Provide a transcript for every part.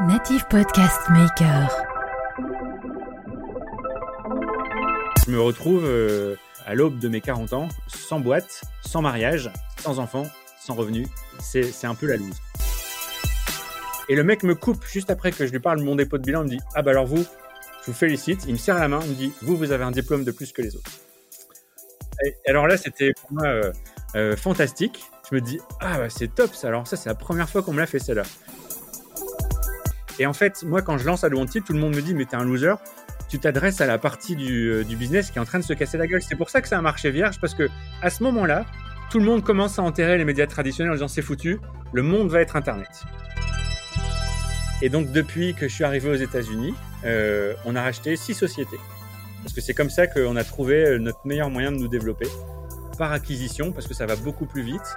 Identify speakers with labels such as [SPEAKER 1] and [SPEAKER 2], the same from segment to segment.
[SPEAKER 1] Native Podcast Maker.
[SPEAKER 2] Je me retrouve euh, à l'aube de mes 40 ans, sans boîte, sans mariage, sans enfant, sans revenus. C'est un peu la loose. Et le mec me coupe juste après que je lui parle de mon dépôt de bilan. Il me dit Ah bah alors vous, je vous félicite. Il me serre la main. Il me dit Vous, vous avez un diplôme de plus que les autres. Alors là, c'était pour moi euh, euh, fantastique. Je me dis Ah bah c'est top ça. Alors ça, c'est la première fois qu'on me l'a fait celle-là. Et en fait, moi, quand je lance à Wanted, tout le monde me dit, mais t'es un loser. Tu t'adresses à la partie du, du, business qui est en train de se casser la gueule. C'est pour ça que c'est un marché vierge, parce que à ce moment-là, tout le monde commence à enterrer les médias traditionnels en disant c'est foutu, le monde va être Internet. Et donc, depuis que je suis arrivé aux États-Unis, euh, on a racheté six sociétés. Parce que c'est comme ça qu'on a trouvé notre meilleur moyen de nous développer par acquisition, parce que ça va beaucoup plus vite.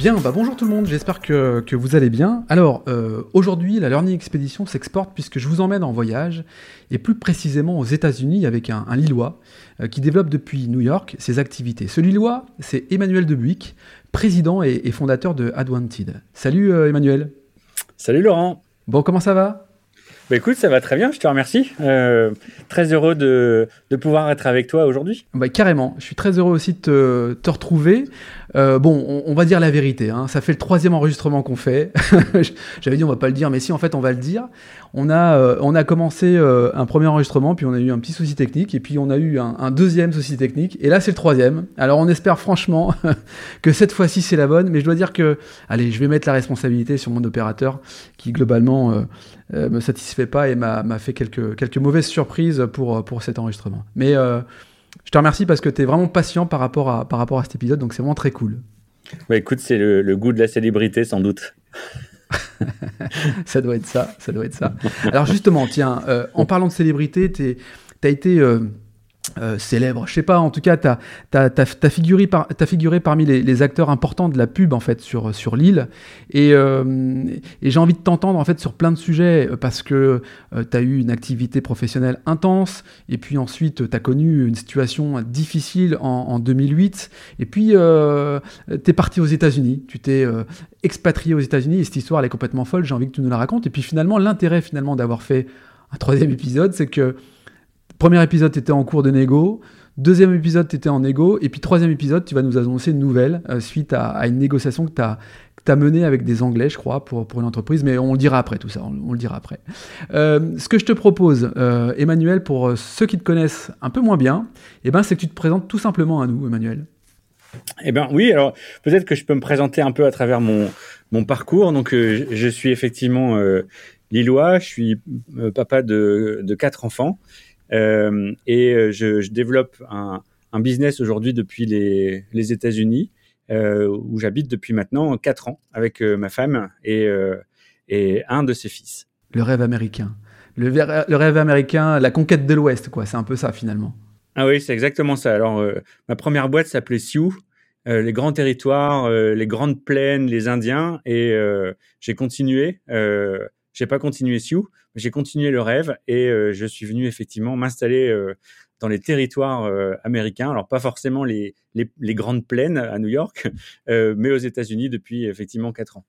[SPEAKER 3] Bien, bah bonjour tout le monde, j'espère que, que, vous allez bien. Alors, euh, aujourd'hui, la Learning Expedition s'exporte puisque je vous emmène en voyage, et plus précisément aux États-Unis avec un, un Lillois euh, qui développe depuis New York ses activités. Ce Lillois, c'est Emmanuel Debuick, président et, et, fondateur de Adwanted. Salut euh, Emmanuel.
[SPEAKER 2] Salut Laurent.
[SPEAKER 3] Bon, comment ça va?
[SPEAKER 2] Bah écoute, ça va très bien, je te remercie. Euh, très heureux de, de, pouvoir être avec toi aujourd'hui.
[SPEAKER 3] Bah carrément, je suis très heureux aussi de te, te retrouver. Euh, bon, on, on, va dire la vérité, hein. ça fait le troisième enregistrement qu'on fait. J'avais dit on va pas le dire, mais si en fait on va le dire. On a, euh, on a commencé euh, un premier enregistrement, puis on a eu un petit souci technique, et puis on a eu un, un deuxième souci technique, et là c'est le troisième. Alors on espère franchement que cette fois-ci c'est la bonne, mais je dois dire que, allez, je vais mettre la responsabilité sur mon opérateur, qui globalement euh, me satisfait pas et m'a fait quelques, quelques mauvaises surprises pour, pour cet enregistrement. Mais euh, je te remercie parce que tu es vraiment patient par rapport, à, par rapport à cet épisode, donc c'est vraiment très cool.
[SPEAKER 2] Bah écoute, c'est le, le, goût de la célébrité sans doute.
[SPEAKER 3] ça doit être ça, ça doit être ça. Alors justement, tiens, euh, en parlant de célébrité, tu as été... Euh, euh, célèbre, je sais pas, en tout cas, tu as, as, as, figuré, parmi les, acteurs importants de la pub en fait sur, l'île. Et, euh, et j'ai envie de t'entendre en fait sur plein de sujets parce que euh, tu as eu une activité professionnelle intense et puis ensuite tu as connu une situation difficile en, en 2008 et puis euh, tu es parti aux États-Unis, tu t'es expatrié aux États-Unis et cette histoire elle est complètement folle, j'ai envie que tu nous la racontes. Et puis finalement, l'intérêt finalement d'avoir fait un troisième épisode, c'est que Premier épisode, tu étais en cours de négo. Deuxième épisode, tu étais en négo. Et puis troisième épisode, tu vas nous annoncer une nouvelle euh, suite à, une négociation que tu as, as menée avec des Anglais, je crois, pour, pour une entreprise. Mais on le dira après tout ça, on, le dira après. Euh, ce que je te propose, euh, Emmanuel, pour ceux qui te connaissent un peu moins bien, eh ben, c'est que tu te présentes tout simplement à nous, Emmanuel.
[SPEAKER 2] Eh bien oui, alors peut-être que je peux me présenter un peu à travers mon, mon parcours. Donc je suis effectivement lillois, je suis papa de quatre enfants. Euh, et je, je, développe un, un business aujourd'hui depuis les, les États-Unis, euh, où j'habite depuis maintenant 4 ans avec euh, ma femme et, euh, et un de ses fils.
[SPEAKER 3] Le rêve américain. Le, le rêve américain, la conquête de l'Ouest, quoi. C'est un peu ça finalement.
[SPEAKER 2] Ah oui, c'est exactement ça. Alors, euh, ma première boîte s'appelait Sioux. Euh, les grands territoires, euh, les grandes plaines, les Indiens, et euh, j'ai continué. J'ai pas continué Sioux, mais j'ai continué le rêve et euh, je suis venu effectivement m'installer euh, dans les territoires euh, américains. Alors pas forcément les, les, grandes plaines à New York, mais aux États-Unis depuis effectivement quatre ans.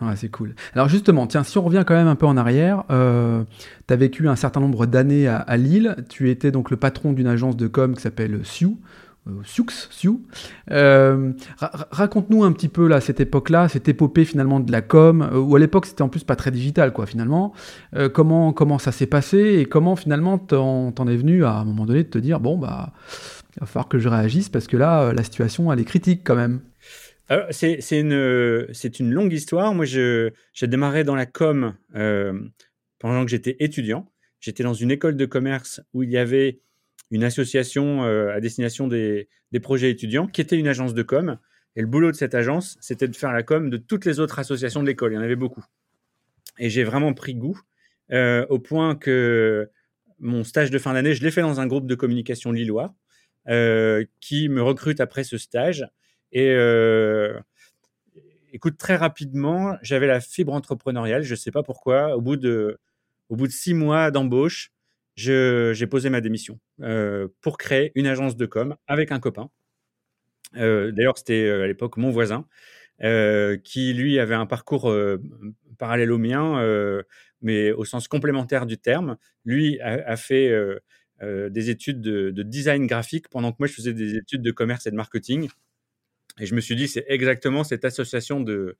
[SPEAKER 3] Ouais, c'est cool. Alors justement, tiens, si on revient quand même un peu en arrière, euh, tu as vécu un certain nombre d'années à, à, Lille. Tu étais donc le patron d'une agence de com qui s'appelle Sioux. Sioux, Sioux. Euh, ra Raconte-nous un petit peu là cette époque-là, cette épopée finalement de la com, euh, où à l'époque c'était en plus pas très digital quoi finalement. Euh, comment comment ça s'est passé et comment finalement t'en es venu à, un moment donné de te dire bon bah il va falloir que je réagisse parce que là la situation elle est critique quand même.
[SPEAKER 2] C'est une une longue histoire. Moi j'ai démarré dans la com euh, pendant que j'étais étudiant. J'étais dans une école de commerce où il y avait une association euh, à destination des, projets étudiants qui était une agence de com. Et le boulot de cette agence, c'était de faire la com de toutes les autres associations de l'école. Il y en avait beaucoup. Et j'ai vraiment pris goût au point que mon stage de fin d'année, je l'ai fait dans un groupe de communication lillois qui me recrute après ce stage. Et écoute, très rapidement, j'avais la fibre entrepreneuriale. Je ne sais pas pourquoi. Au bout de, au bout de six mois d'embauche, j'ai posé ma démission euh, pour créer une agence de com avec un copain. Euh, d'ailleurs, c'était euh, à l'époque mon voisin qui, lui, avait un parcours parallèle au mien, mais au sens complémentaire du terme. Lui a, fait des études de, de, design graphique pendant que moi, je faisais des études de commerce et de marketing. Et je me suis dit, c'est exactement cette association de,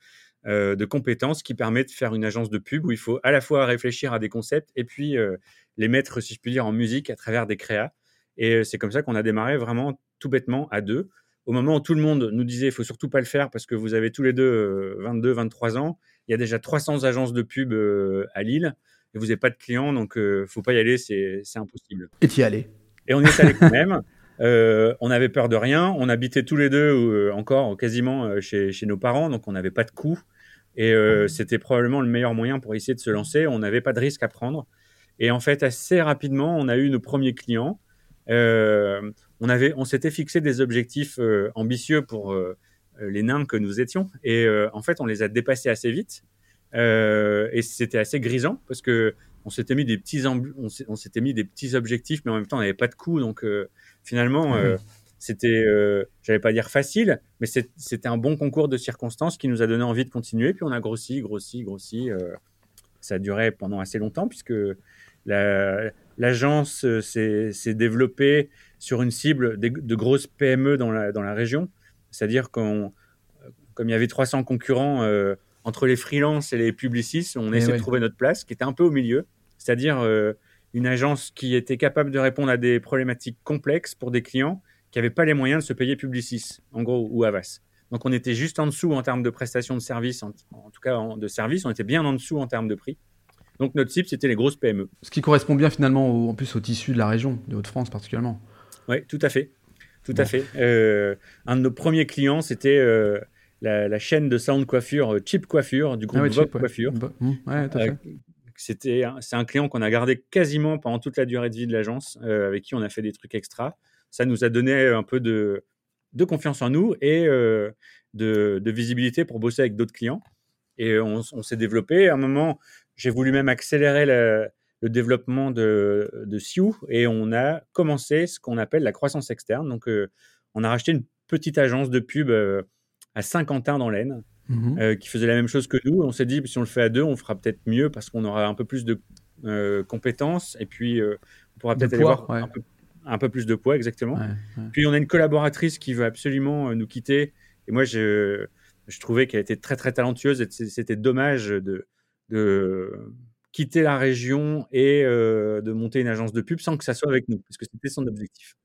[SPEAKER 2] euh, de compétences qui permet de faire une agence de pub où il faut à la fois réfléchir à des concepts et puis euh, les mettre, si je puis dire, en musique à travers des créas. Et euh, c'est comme ça qu'on a démarré vraiment tout bêtement à deux. Au moment où tout le monde nous disait, il faut surtout pas le faire parce que vous avez tous les deux 22, 23 ans, il y a déjà 300 agences de pub à Lille et vous n'avez pas de clients, donc ne faut pas y aller, c'est impossible.
[SPEAKER 3] Et y allais
[SPEAKER 2] Et on y est allé quand même. Euh, on avait peur de rien. On habitait tous les deux euh, encore quasiment euh, chez, nos parents, donc on n'avait pas de coûts. Et mmh. c'était probablement le meilleur moyen pour essayer de se lancer. On n'avait pas de risque à prendre. Et en fait, assez rapidement, on a eu nos premiers clients. on avait, on s'était fixé des objectifs ambitieux pour les nains que nous étions. Et en fait, on les a dépassés assez vite. et c'était assez grisant parce que on s'était mis des petits on s'était mis des petits objectifs, mais en même temps, on n'avait pas de coûts. Donc finalement, euh, c'était, euh, j'allais pas dire facile, mais c'était un bon concours de circonstances qui nous a donné envie de continuer. Puis on a grossi, grossi, grossi. Euh, ça a duré pendant assez longtemps puisque l'agence s'est développée sur une cible de, grosses PME dans la, dans la région. C'est-à-dire qu'on, comme il y avait 300 concurrents entre les freelances et les publicistes, on essaie de trouver notre place, qui était un peu au milieu. C'est-à-dire une agence qui était capable de répondre à des problématiques complexes pour des clients qui n'avaient pas les moyens de se payer Publicis, en gros, ou Avas. Donc on était juste en dessous en termes de prestations de services, en, tout cas de services, on était bien en dessous en termes de prix. Donc notre cible, c'était les grosses PME.
[SPEAKER 3] Ce qui correspond bien finalement en plus au tissu de la région, de Haute-France particulièrement.
[SPEAKER 2] Oui, tout à fait. Tout à fait. Euh, un de nos premiers clients, c'était euh, la, chaîne de salon de coiffure Chip Coiffure du groupe ah Coiffure.
[SPEAKER 3] Mmh, ouais, tout à fait.
[SPEAKER 2] C'était, c'est un client qu'on a gardé quasiment pendant toute la durée de vie de l'agence, euh, avec qui on a fait des trucs extra. Ça nous a donné un peu de, confiance en nous et euh, de, de, visibilité pour bosser avec d'autres clients. Et on, s'est développé. À un moment, j'ai voulu même accélérer le, développement de, de Sioux et on a commencé ce qu'on appelle la croissance externe. Donc, euh, on a racheté une petite agence de pub à Saint-Quentin dans l'Aisne Mmh euh, qui faisait la même chose que nous. On s'est dit, si on le fait à deux, on fera peut-être mieux parce qu'on aura un peu plus de euh, compétences et puis euh, on pourra peut-être aller voir un, peu, plus de poids, exactement. Puis on a une collaboratrice qui veut absolument nous quitter. Et moi, je, je trouvais qu'elle était très, très talentueuse et c'était dommage de, de quitter la région et de monter une agence de pub sans que ça soit avec nous, parce que c'était son objectif.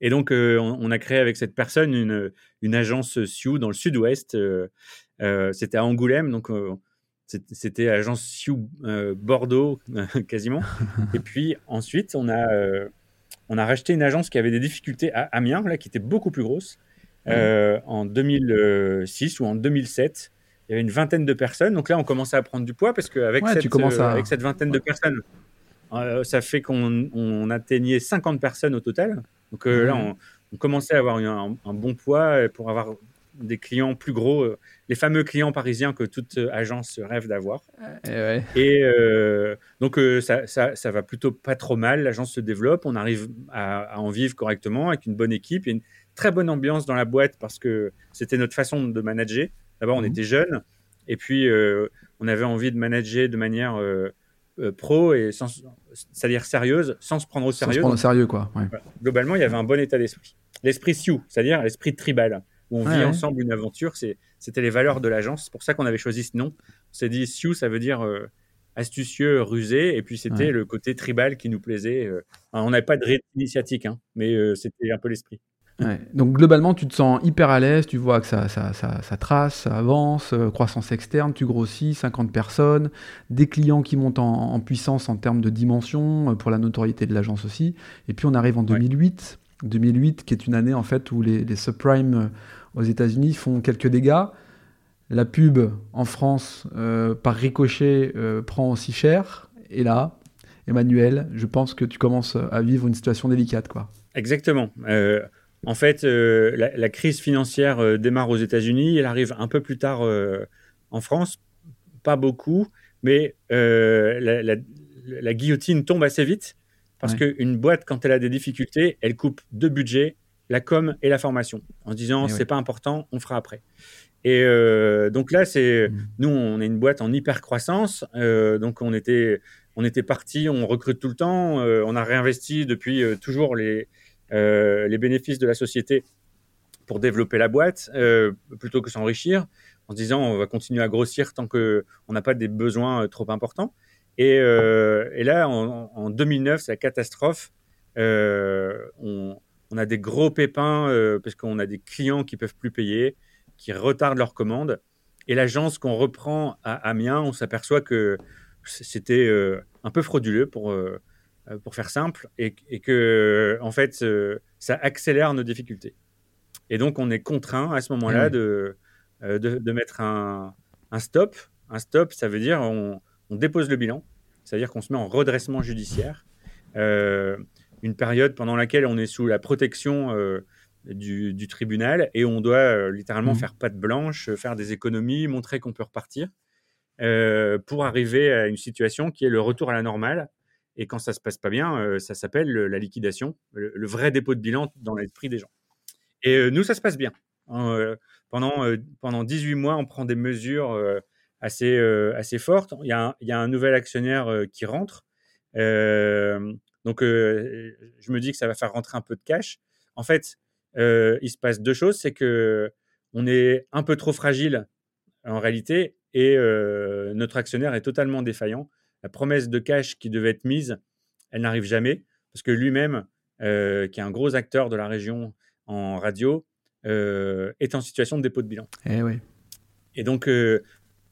[SPEAKER 2] Et donc, euh, on, a créé avec cette personne une, une agence Sioux dans le sud-ouest. Euh, euh, c'était à Angoulême, donc c'était agence Sioux Bordeaux quasiment. Et puis ensuite, on a, on a racheté une agence qui avait des difficultés à Amiens, là, qui était beaucoup plus grosse. en 2006 ou en 2007, il y avait une vingtaine de personnes. Donc là, on commençait à prendre du poids parce qu'avec cette, avec cette vingtaine de personnes, ça fait qu'on atteignait 50 personnes au total. Donc euh, là, mmh. on, commençait à avoir un, bon poids pour avoir des clients plus gros, euh, les fameux clients parisiens que toute euh, agence rêve d'avoir. Et, donc ça, ça, va plutôt pas trop mal, l'agence se développe, on arrive à, en vivre correctement avec une bonne équipe, a une très bonne ambiance dans la boîte parce que c'était notre façon de manager. D'abord, on mmh. était jeunes, et puis on avait envie de manager de manière euh, pro et c'est-à-dire sérieuse, sans se prendre au sérieux. Sans se
[SPEAKER 3] prendre au sérieux, quoi.
[SPEAKER 2] Globalement, il y avait un bon état d'esprit. L'esprit Sioux, c'est-à-dire l'esprit tribal, où on vit ensemble une aventure. C'était les valeurs de l'agence. C'est pour ça qu'on avait choisi ce nom. On s'est dit Sioux, ça veut dire euh, astucieux, rusé, et puis c'était le côté tribal qui nous plaisait. Euh. on n'avait pas de rythme initiatique, hein, mais c'était un peu l'esprit.
[SPEAKER 3] Donc globalement, tu te sens hyper à l'aise, tu vois que ça, ça, ça, trace, ça avance, euh, croissance externe, tu grossis, 50 personnes, des clients qui montent en, puissance en termes de dimension, euh, pour la notoriété de l'agence aussi. Et puis on arrive en 2008, 2008 qui est une année en fait où les, subprimes euh, aux États-Unis font quelques dégâts. la pub en France par ricochet prend aussi cher. Et là, Emmanuel, je pense que tu commences à vivre une situation délicate, quoi.
[SPEAKER 2] Exactement. En fait, la, crise financière démarre aux États-Unis, elle arrive un peu plus tard en France, pas beaucoup, mais la, la, guillotine tombe assez vite parce qu'une boîte, quand elle a des difficultés, elle coupe deux budgets, la com et la formation, en disant c'est pas important, on fera après. Et euh, donc là, c'est mmh. nous, on est une boîte en hyper croissance, euh, donc on était on était parti, on recrute tout le temps, euh, on a réinvesti depuis toujours les les bénéfices de la société pour développer la boîte plutôt que s'enrichir en se disant on va continuer à grossir tant que on n'a pas des besoins trop importants. Euh, et, là, en, 2009, c'est la catastrophe. Euh, on, a des gros pépins euh, parce qu'on a des clients qui peuvent plus payer, qui retardent leurs commandes. Et l'agence qu'on reprend à Amiens, on s'aperçoit que c'était un peu frauduleux pour, pour faire simple et, que en fait ça accélère nos difficultés. Et donc on est contraint à ce moment-là de, de, mettre un, un, stop. Un stop, ça veut dire on, on dépose le bilan, c'est-à-dire qu'on se met en redressement judiciaire. Euh, une période pendant laquelle on est sous la protection euh, du, tribunal et on doit euh, littéralement mmh. faire patte blanche, faire des économies, montrer qu'on peut repartir pour arriver à une situation qui est le retour à la normale. Et quand ça se passe pas bien, ça s'appelle la liquidation, le, vrai dépôt de bilan dans l'esprit des gens. Et nous, ça se passe bien. pendant, pendant 18 mois, on prend des mesures assez, euh, assez forte. Il y, a un, il y, a un, nouvel actionnaire euh, qui rentre. Euh, donc, je me dis que ça va faire rentrer un peu de cash. En fait, il se passe deux choses. C'est que on est un peu trop fragile en réalité et notre actionnaire est totalement défaillant. La promesse de cash qui devait être mise, elle n'arrive jamais parce que lui-même, qui est un gros acteur de la région en radio, est en situation de dépôt de bilan.
[SPEAKER 3] Eh oui.
[SPEAKER 2] Et donc,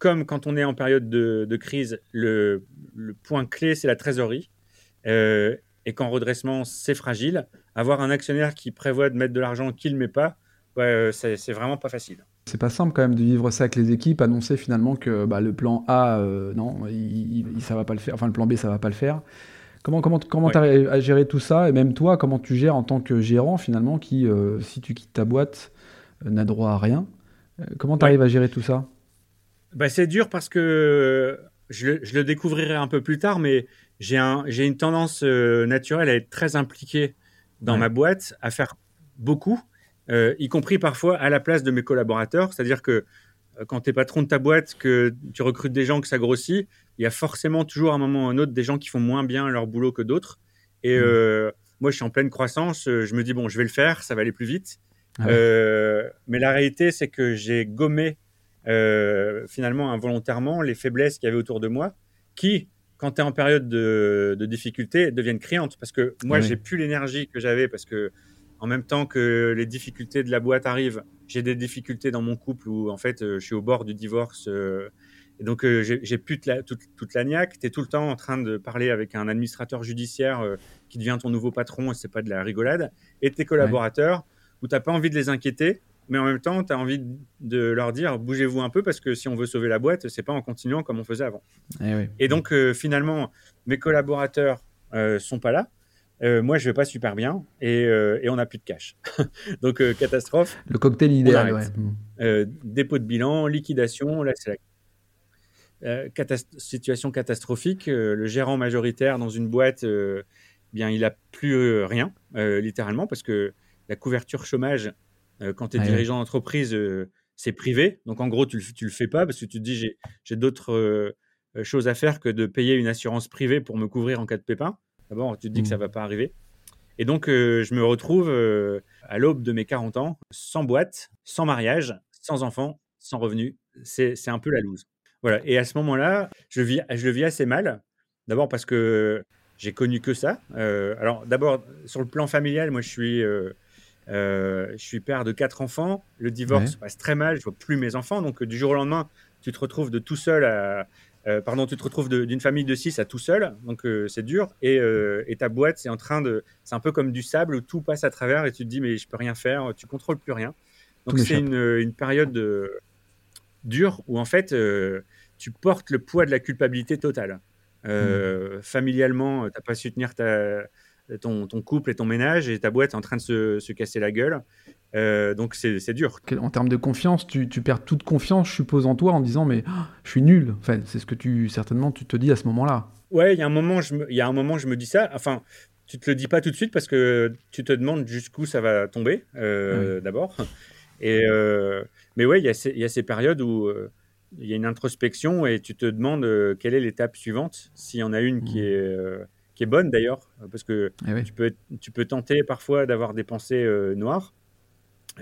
[SPEAKER 2] comme quand on est en période de, crise, le, point clé, c'est la trésorerie. Euh, et qu'en redressement, c'est fragile. Avoir un actionnaire qui prévoit de mettre de l'argent qu'il ne met pas, ouais, c'est vraiment pas facile.
[SPEAKER 3] C'est pas simple quand même de vivre ça avec les équipes, annoncer finalement que bah, le plan A, euh, non, il, ça va pas le faire, enfin le plan B, ça va pas le faire. Comment comment comment tu as à gérer tout ça? Et même toi, comment tu gères en tant que gérant finalement qui, euh, si tu quittes ta boîte, n'a droit à rien? comment tu arrives à gérer tout ça?
[SPEAKER 2] Bah, C'est dur parce que je le, je le, découvrirai un peu plus tard, mais j'ai un, une tendance euh, naturelle à être très impliqué dans ma boîte, à faire beaucoup, euh, y compris parfois à la place de mes collaborateurs. C'est-à-dire que euh, quand tu es patron de ta boîte, que tu recrutes des gens, que ça grossit, il y a forcément toujours à un moment ou un autre des gens qui font moins bien leur boulot que d'autres. Et mmh. moi, je suis en pleine croissance. Je me dis, bon, je vais le faire, ça va aller plus vite. Ah mais la réalité, c'est que j'ai gommé euh, finalement involontairement les faiblesses qu'il y avait autour de moi, qui, quand tu es en période de, difficulté, deviennent criantes. Parce que moi, j'ai plus l'énergie que j'avais parce que en même temps que les difficultés de la boîte arrivent, j'ai des difficultés dans mon couple où en fait euh, je suis au bord du divorce. Euh, et donc j'ai plus toute, toute, la niaque. Tu es tout le temps en train de parler avec un administrateur judiciaire qui devient ton nouveau patron et c'est pas de la rigolade. Et tes collaborateurs où tu n'as pas envie de les inquiéter mais en même temps, tu as envie de leur dire bougez-vous un peu parce que si on veut sauver la boîte, c'est pas en continuant comme on faisait avant.
[SPEAKER 3] Eh
[SPEAKER 2] et donc, euh, finalement, mes collaborateurs euh, sont pas là. Euh, moi, je vais pas super bien et, euh, et on n'a plus de cash. donc, catastrophe.
[SPEAKER 3] Le cocktail idéal, ouais.
[SPEAKER 2] Dépôt de bilan, liquidation. Là, c'est la situation catastrophique. le gérant majoritaire dans une boîte, bien, il a plus rien, littéralement, parce que la couverture chômage euh, quand tu es dirigeant d'entreprise, euh, c'est privé. Donc, en gros, tu ne le, fais pas parce que tu te dis, j'ai d'autres euh, choses à faire que de payer une assurance privée pour me couvrir en cas de pépin. D'abord, tu te dis que ça ne mmh. va pas arriver. Et donc, je me retrouve à l'aube de mes 40 ans, sans boîte, sans mariage, sans enfant, sans revenu. C'est un peu la loose. Voilà. Et à ce moment-là, je, vis, je le vis assez mal. D'abord parce que j'ai connu que ça. alors, d'abord, sur le plan familial, moi, je suis euh, je suis père de quatre enfants. Le divorce se passe très mal. Je vois plus mes enfants. Donc, euh, du jour au lendemain, tu te retrouves de tout seul à, euh, pardon, tu te retrouves d'une famille de six à tout seul. Donc, c'est dur. Et, et, ta boîte, c'est en train de, c'est un peu comme du sable où tout passe à travers et tu te dis, mais je peux rien faire. Tu contrôles plus rien. Donc, c'est une, une, période de, dur où en fait, tu portes le poids de la culpabilité totale. Euh, familialement, t'as pas su tenir ta, ton, ton, couple et ton ménage et ta boîte est en train de se, se casser la gueule. Euh, donc c'est dur.
[SPEAKER 3] En termes de confiance, tu, tu, perds toute confiance, je suppose, en toi en disant mais oh, je suis nul. Enfin, c'est ce que tu certainement tu te dis à ce moment-là.
[SPEAKER 2] Ouais, il y a un moment, je me, il y a un moment, je me dis ça. Enfin, tu te le dis pas tout de suite parce que tu te demandes jusqu'où ça va tomber euh, d'abord. Et euh, mais ouais, il y, a ces, il y a ces périodes où il y a une introspection et tu te demandes quelle est l'étape suivante, s'il y en a une qui mmh. est qui est bonne d'ailleurs, parce que eh tu, peux, tu peux tenter parfois d'avoir des pensées noires.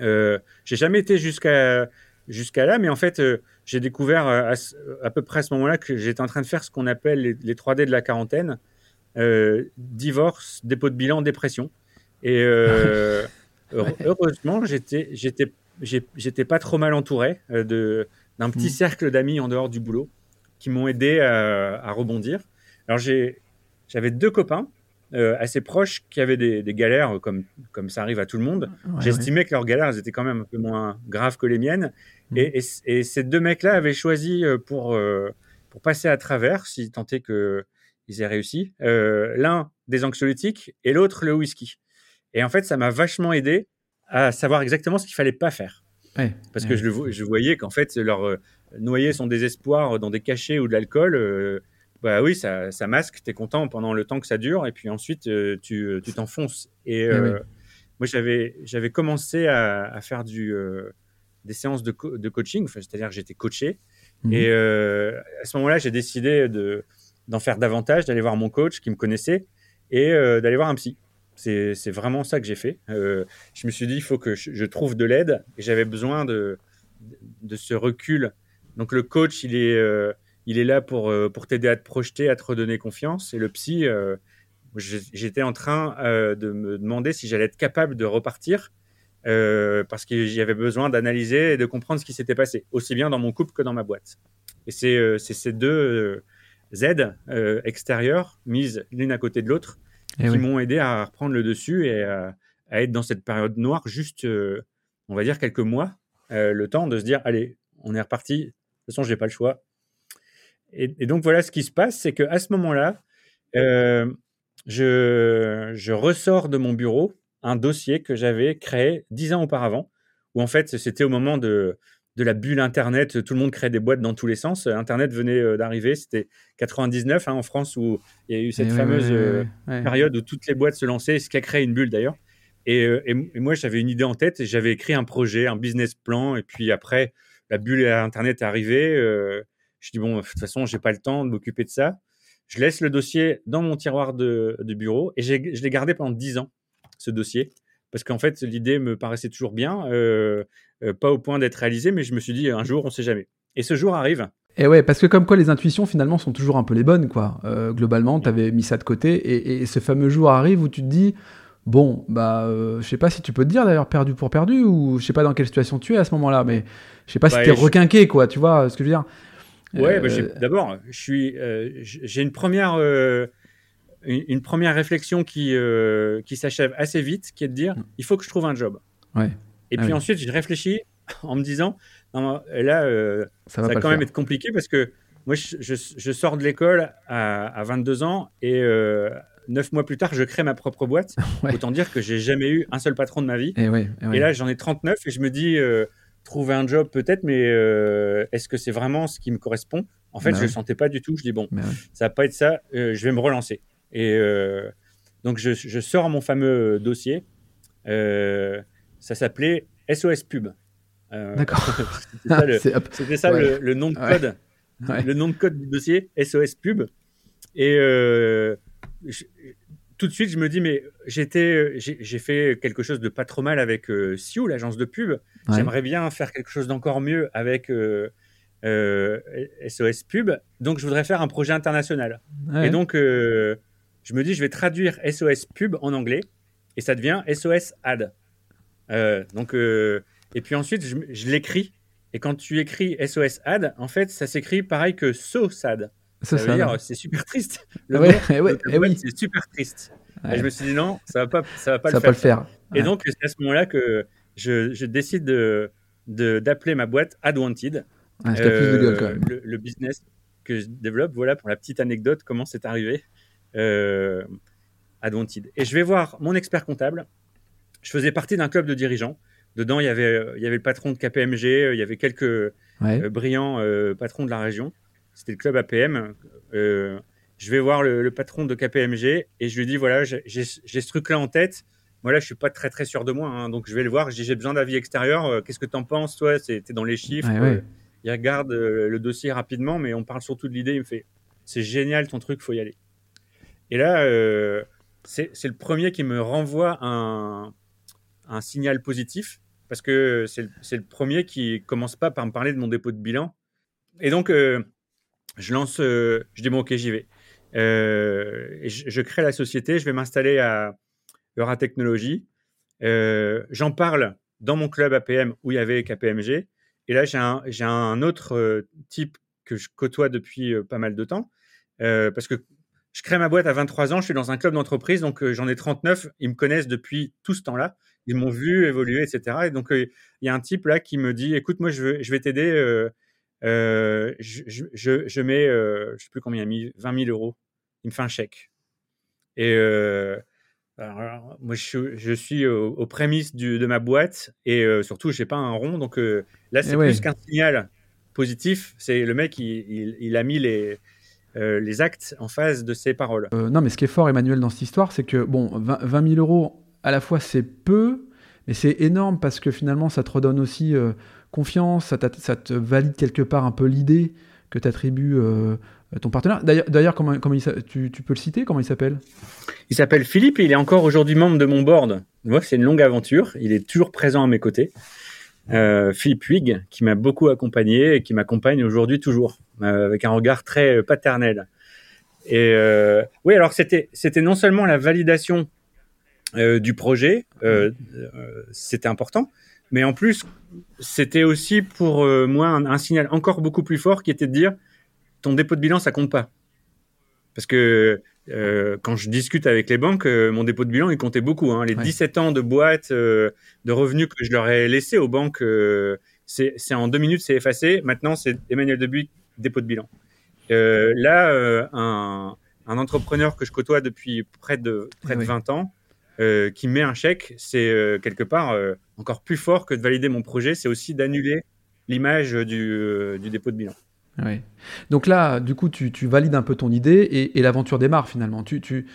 [SPEAKER 2] Euh, j'ai jamais été jusqu'à jusqu'à là, mais en fait, euh, j'ai découvert euh, à, peu près à ce moment-là que j'étais en train de faire ce qu'on appelle les, 3D de la quarantaine divorce, dépôt de bilan, dépression. Et heureusement, j'étais j'étais j'étais pas trop mal entouré de d'un petit mm. cercle d'amis en dehors du boulot qui m'ont aidé à, à rebondir. Alors j'ai j'avais deux copains euh, assez proches qui avaient des, galères comme, comme ça arrive à tout le monde. J'estimais que leurs galères elles étaient quand même un peu moins graves que les miennes. Mmh. Et, ces deux mecs-là avaient choisi euh, pour, euh, pour passer à travers, si tant est qu'ils aient réussi, l'un des anxiolytiques et l'autre le whisky. Et en fait, ça m'a vachement aidé à savoir exactement ce qu'il fallait pas faire. Parce que je, le, je voyais qu'en fait, leur noyer son désespoir dans des cachets ou de l'alcool, bah oui, ça, masque, tu es content pendant le temps que ça dure, et puis ensuite, euh, euh, tu t'enfonces. et eh euh, moi, j'avais commencé à, faire du, des séances de, de coaching, c'est-à-dire que j'étais coaché. Mhm. Et à ce moment-là, j'ai décidé d'en faire davantage, d'aller voir mon coach qui me connaissait, et d'aller voir un psy. C'est vraiment ça que j'ai fait. je me suis dit, il faut que je, trouve de l'aide, et j'avais besoin de, de, ce recul. Donc le coach, il est il est là pour, euh, pour t'aider à te projeter, à te redonner confiance. Et le psy, euh, j'étais en train euh, de me demander si j'allais être capable de repartir parce que j'y avais besoin d'analyser et de comprendre ce qui s'était passé, aussi bien dans mon couple que dans ma boîte. Et c'est ces deux aides extérieures, mises l'une à côté de l'autre, eh qui m'ont aidé à reprendre le dessus et à, à, être dans cette période noire juste, on va dire, quelques mois, le temps de se dire, allez, on est reparti. De toute façon, j'ai pas le choix et, donc voilà ce qui se passe, c'est qu'à ce moment-là, euh, je, je, ressors de mon bureau un dossier que j'avais créé dix ans auparavant, où en fait c'était au moment de, de la bulle Internet, tout le monde créait des boîtes dans tous les sens. Internet venait euh, d'arriver, c'était 99 hein, en France où il y a eu cette fameuse euh, période où toutes les boîtes se lançaient, ce qui a créé une bulle d'ailleurs. Et, et, moi j'avais une idée en tête, et j'avais écrit un projet, un business plan, et puis après la bulle Internet est arrivée. Je dis, bon, de toute façon, j'ai pas le temps de m'occuper de ça. Je laisse le dossier dans mon tiroir de, bureau et je l'ai gardé pendant 10 ans, ce dossier. Parce qu'en fait, l'idée me paraissait toujours bien, euh, euh, pas au point d'être réalisée, mais je me suis dit, un jour, on sait jamais. Et ce jour arrive.
[SPEAKER 3] Et ouais, parce que comme quoi les intuitions finalement sont toujours un peu les bonnes, quoi. Euh, globalement, tu avais mis ça de côté et, ce fameux jour arrive où tu te dis, bon, bah, je sais pas si tu peux te dire d'ailleurs perdu pour perdu ou je sais pas dans quelle situation tu es à ce moment-là, mais je sais pas si bah, tu es requinqué, quoi, tu vois ce que je veux dire.
[SPEAKER 2] Ouais, bah, euh, d'abord, je suis, euh, j'ai une première, euh, une, première réflexion qui, qui s'achève assez vite, qui est de dire, mm. il faut que je trouve un job.
[SPEAKER 3] Ouais.
[SPEAKER 2] Et ah puis ensuite, je réfléchis en me disant, non, là, ça va, quand même être compliqué parce que moi, je, je, sors de l'école à, à, 22 ans et neuf mois plus tard, je crée ma propre boîte. Autant dire que j'ai jamais eu un seul patron de ma vie.
[SPEAKER 3] Et,
[SPEAKER 2] ouais, et, là, j'en ai 39 et je me dis, trouver un job peut-être, mais euh, est-ce que c'est vraiment ce qui me correspond? En fait, je ne le sentais pas du tout. Je dis, bon, bah ça va pas être ça, euh, je vais me relancer. Et euh, donc, je, sors mon fameux dossier. ça s'appelait SOS Pub.
[SPEAKER 3] D'accord.
[SPEAKER 2] C'était ça, le, nom de code. Le nom de code du dossier, SOS Pub. Et tout de suite, je me dis, mais j'étais, j'ai fait quelque chose de pas trop mal avec euh, l'agence de pub. J'aimerais bien faire quelque chose d'encore mieux avec SOS euh, euh, Pub. Donc, je voudrais faire un projet international. Et donc, euh, je me dis, je vais traduire SOS Pub en anglais et ça devient SOS Ad. donc, et puis ensuite, je, l'écris. Et quand tu écris SOS Ad, en fait, ça s'écrit pareil que SOSAD. Ça, veut dire c'est super triste.
[SPEAKER 3] Le ouais, ouais, oui.
[SPEAKER 2] c'est super triste. Et je me suis dit non, ça va pas, ça va pas,
[SPEAKER 3] ça
[SPEAKER 2] le,
[SPEAKER 3] va
[SPEAKER 2] faire.
[SPEAKER 3] pas le
[SPEAKER 2] faire. Et donc c'est à ce moment-là que je, je décide de d'appeler ma boîte Adwanted.
[SPEAKER 3] Ça a plus de gueule, quand même.
[SPEAKER 2] le, le business que je développe. Voilà pour la petite anecdote comment c'est arrivé euh, à Dontid. Et je vais voir mon expert comptable. Je faisais partie d'un club de dirigeants. Dedans, il y avait, euh, il y avait le patron de KPMG, euh, il y avait quelques euh, brillants euh, patrons de la région. C'était le club APM. Euh, je vais voir le, le patron de KPMG et je lui dis voilà, j'ai ce truc-là en tête. Moi, là, je suis pas très très sûr de moi, hein. donc je vais le voir. J'ai besoin d'avis extérieur. Euh, Qu'est-ce que tu en penses, toi? C'était dans les chiffres.
[SPEAKER 3] Ouais, ouais.
[SPEAKER 2] Euh, il regarde le dossier rapidement, mais on parle surtout de l'idée. Il me fait c'est génial ton truc, faut y aller. Et là, euh, c'est le premier qui me renvoie un, un signal positif parce que c'est le, c'est le premier qui commence pas par me parler de mon dépôt de bilan. Et donc, euh, je lance, euh, je dis bon, ok, j'y vais. Euh, je, crée la société, je vais m'installer à Euratechnologie. Euh, J'en parle dans mon club APM où il y avait KPMG. Et là, j'ai un, un autre type que je côtoie depuis pas mal de temps. Parce que je crée ma boîte à 23 ans, je suis dans un club d'entreprise, donc j'en ai 39. Ils me connaissent depuis tout ce temps-là. Ils m'ont vu évoluer, etc. Et donc, il y a un type là qui me dit Écoute, moi, je, veux, je vais t'aider. Euh, je, je, je, je mets, euh, je sais plus combien il a mis, 20 000 euros. Il me fait un chèque. Et euh, alors, moi, je, suis- je suis aux, aux prémices du- de ma boîte et euh, surtout, je n'ai pas un rond. Donc euh, là, c'est
[SPEAKER 3] ouais.
[SPEAKER 2] plus qu'un signal positif. C'est le mec, il, il, il a mis les, euh, les actes en face de ses paroles.
[SPEAKER 3] Non, mais ce qui est fort, Emmanuel, dans cette histoire, c'est que, bon, 20, 20 000 euros, à la fois, c'est peu, mais c'est énorme parce que finalement, ça te redonne aussi euh, confiance, ça, te valide quelque part un peu l'idée que t'attribues euh, ton partenaire. D'ailleurs, comment, comment tu, tu peux le citer Comment il s'appelle?
[SPEAKER 2] Il s'appelle Philippe et il est encore aujourd'hui membre de mon board. C'est une longue aventure. Il est toujours présent à mes côtés. Euh, Philippe Huyghe, qui m'a beaucoup accompagné et qui m'accompagne aujourd'hui toujours, euh, avec un regard très paternel. Et oui, alors c'était non seulement la validation euh, du projet, euh, euh, c'était important, mais en plus c'était aussi pour moi un, un signal encore beaucoup plus fort qui était de dire ton dépôt de bilan ça compte pas, parce que euh, quand je discute avec les banques, euh, mon dépôt de bilan, il comptait beaucoup. hein. Les
[SPEAKER 3] Ouais.
[SPEAKER 2] 17 ans de boîte, euh, de revenus que je leur ai laissés aux banques, c'est en deux minutes, c'est effacé. Maintenant, c'est Emmanuel Debuy, dépôt de bilan. Là, un, un entrepreneur que je côtoie depuis près de, près de
[SPEAKER 3] Oui.
[SPEAKER 2] 20 ans, euh, qui met un chèque, c'est euh, quelque part euh, encore plus fort que de valider mon projet, c'est aussi d'annuler l'image du, dépôt de bilan.
[SPEAKER 3] Donc là, du coup, tu, tu valides un peu ton idée et, l'aventure démarre finalement. Tu, tu,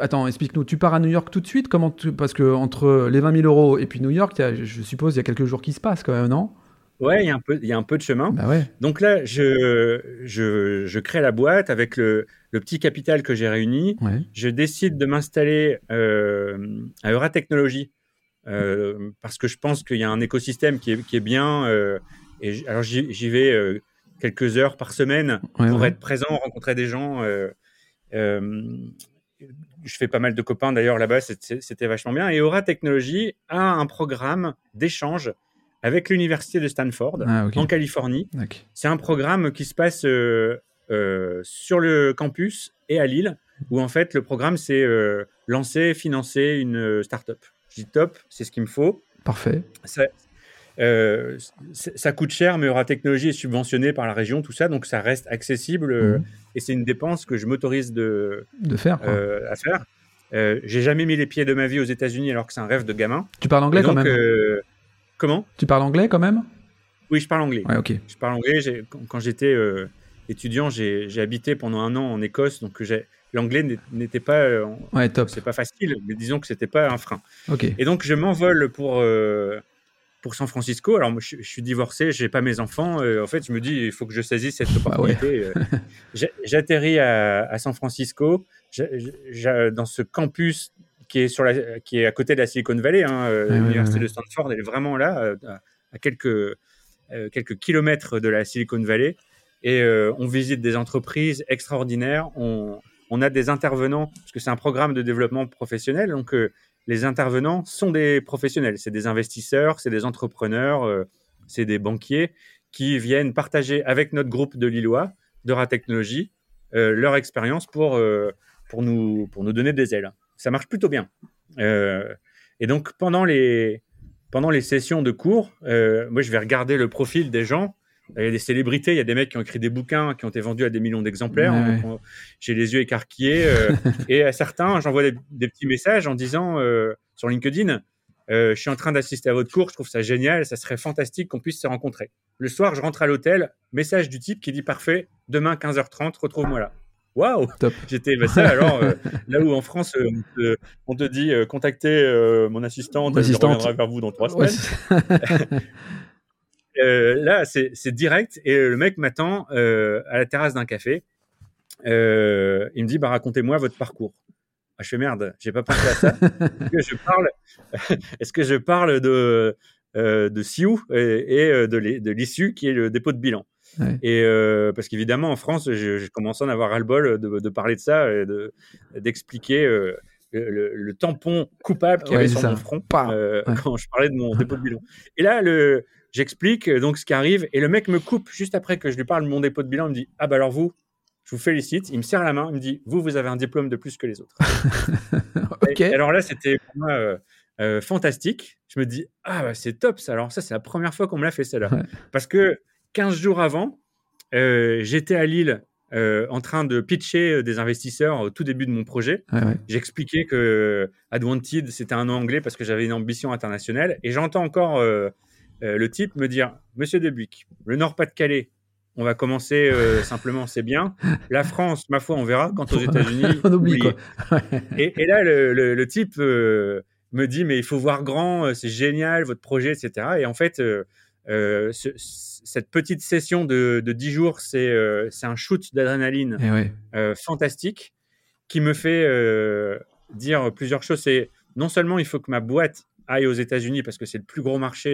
[SPEAKER 3] attends, explique-nous. Tu pars à New York tout de suite? Comment tu, Parce que entre les 20 000 euros et puis New York, je suppose il y a quelques jours qui se passent quand même, non?
[SPEAKER 2] Ouais, il y, a un peu- il y a un peu de chemin.
[SPEAKER 3] Bah ouais.
[SPEAKER 2] Donc là, je, je, je crée la boîte avec le, le petit capital que j'ai réuni.
[SPEAKER 3] Ouais.
[SPEAKER 2] Je décide de m'installer euh, à Euratechnologie euh, parce que je pense qu'il y a un écosystème qui est, qui est bien. euh, et alors j'y vais quelques heures par semaine
[SPEAKER 3] Ouais,
[SPEAKER 2] pour être présent, rencontrer des gens. je fais pas mal de copains d'ailleurs là-bas, c'était c'était vachement bien. Et Aura Technologies a un programme d'échange avec l'université de Stanford
[SPEAKER 3] Ah,
[SPEAKER 2] en Californie. C'est un programme qui se passe euh, euh, sur le campus et à Lille, où en fait le programme c'est euh, lancer, financer une start-up. Je dis top, c'est ce qu'il me faut.
[SPEAKER 3] Parfait.
[SPEAKER 2] Ça, coûte cher, mais Aura Technologie est subventionné par la région, tout ça, donc ça reste accessible
[SPEAKER 3] Mhm.
[SPEAKER 2] et c'est une dépense que je m'autorise de,
[SPEAKER 3] De faire.
[SPEAKER 2] à faire. Euh, J'ai jamais mis les pieds de ma vie aux États-Unis alors que c'est un rêve de gamin.
[SPEAKER 3] Tu parles anglais quand même
[SPEAKER 2] euh, comment?
[SPEAKER 3] Tu parles anglais quand même?
[SPEAKER 2] Oui, je parle anglais.
[SPEAKER 3] Ouais, ok.
[SPEAKER 2] Je parle anglais. Quand, j'étais euh, étudiant, j'ai habité pendant un an en Écosse, donc l'anglais n'était pas, euh,
[SPEAKER 3] Ouais, top.
[SPEAKER 2] c'est pas facile, mais disons que c'était pas un frein.
[SPEAKER 3] Ok.
[SPEAKER 2] Et donc je m'envole pour euh, pour San Francisco. Alors moi, je, je suis divorcé, j'ai pas mes enfants. en fait, je me dis, il faut que je saisisse cette
[SPEAKER 3] Bah
[SPEAKER 2] opportunité. euh. J'atterris à, à San Francisco, dans ce campus qui est sur la, qui est à côté de la Silicon Valley. hein, euh,
[SPEAKER 3] ouais,
[SPEAKER 2] L'université
[SPEAKER 3] ouais,
[SPEAKER 2] de Stanford, elle est vraiment là, euh, à, quelques euh, quelques kilomètres de la Silicon Valley. Et on visite des entreprises extraordinaires. On, on a des intervenants, parce que c'est un programme de développement professionnel. Donc, les intervenants sont des professionnels. C'est des investisseurs, c'est des entrepreneurs, c'est des banquiers qui viennent partager avec notre groupe de Lillois, d'Eura Technologies, euh, leur expérience pour, euh, pour, nous, pour nous donner des ailes. Ça marche plutôt bien. Euh, et donc, pendant les, pendant les sessions de cours, euh, moi, je vais regarder le profil des gens Il y a des célébrités, il y a des mecs qui ont écrit des bouquins qui ont été vendus à des millions d'exemplaires.
[SPEAKER 3] Ouais,
[SPEAKER 2] J'ai les yeux écarquillés. euh, et à certains, j'envoie des, des petits messages en disant euh, sur LinkedIn euh, Je suis en train d'assister à votre cours, je trouve ça génial, ça serait fantastique qu'on puisse se rencontrer. Le soir, je rentre à l'hôtel, message du type qui dit Parfait, demain 15h30, retrouve-moi là. Waouh
[SPEAKER 3] Top.
[SPEAKER 2] J'étais bah, ça alors euh, là où en France euh, on, te, on te dit euh, contactez mon assistante,
[SPEAKER 3] assistante.
[SPEAKER 2] je reviendrai vers vous dans trois semaines. là, c'est direct. Et le mec m'attend à la terrasse d'un café. Il me dit bah, racontez-moi votre parcours. Ah, je fais merde, j'ai pas pensé à ça. Est-ce que je parle, est-ce que je parle de, de Sioux et, et, de l'issue qui est le dépôt de bilan?
[SPEAKER 3] Ouais.
[SPEAKER 2] Et euh, parce qu'évidemment, en France, je commence à en avoir ras-le-bol de, de parler de ça et de- d'expliquer euh, le, tampon coupable qu'il y
[SPEAKER 3] Ouais,
[SPEAKER 2] avait
[SPEAKER 3] c'est
[SPEAKER 2] sur
[SPEAKER 3] ça.
[SPEAKER 2] mon front euh,
[SPEAKER 3] Ouais.
[SPEAKER 2] quand je parlais de mon dépôt de bilan. Et là, le, j'explique euh, donc ce qui arrive et le mec me coupe juste après que je lui parle de mon dépôt de bilan. Il me dit Ah, bah alors vous, je vous félicite. Il me serre la main. Il me dit Vous, vous avez un diplôme de plus que les autres.
[SPEAKER 3] ok.
[SPEAKER 2] Et alors là, c'était pour moi fantastique. Je me dis, ah, bah, c'est top ça. Alors, ça, c'est la première fois qu'on me l'a fait, celle-là.
[SPEAKER 3] Ouais.
[SPEAKER 2] Parce que 15 jours avant, euh, j'étais à Lille euh, en train de pitcher euh, des investisseurs au tout début de mon projet.
[SPEAKER 3] Ouais.
[SPEAKER 2] J'expliquais que Adwanted, c'était un nom anglais parce que j'avais une ambition internationale. Et j'entends encore euh, le type me dire Monsieur Debuic, le Nord-Pas-de-Calais, on va commencer simplement, c'est bien. La France, ma foi, on verra. Quant aux États-Unis,
[SPEAKER 3] On oublie quoi.
[SPEAKER 2] Et, et là, le, le- le type me dit, mais il faut voir grand, c'est génial, votre projet, etc. Et en fait, euh, ce- cette petite session de, de 10 jours, c'est euh, un shoot d'adrénaline
[SPEAKER 3] ouais.
[SPEAKER 2] euh, fantastique qui me fait euh, dire plusieurs choses. C'est non seulement il faut que ma boîte aille aux États-Unis parce que c'est le plus gros marché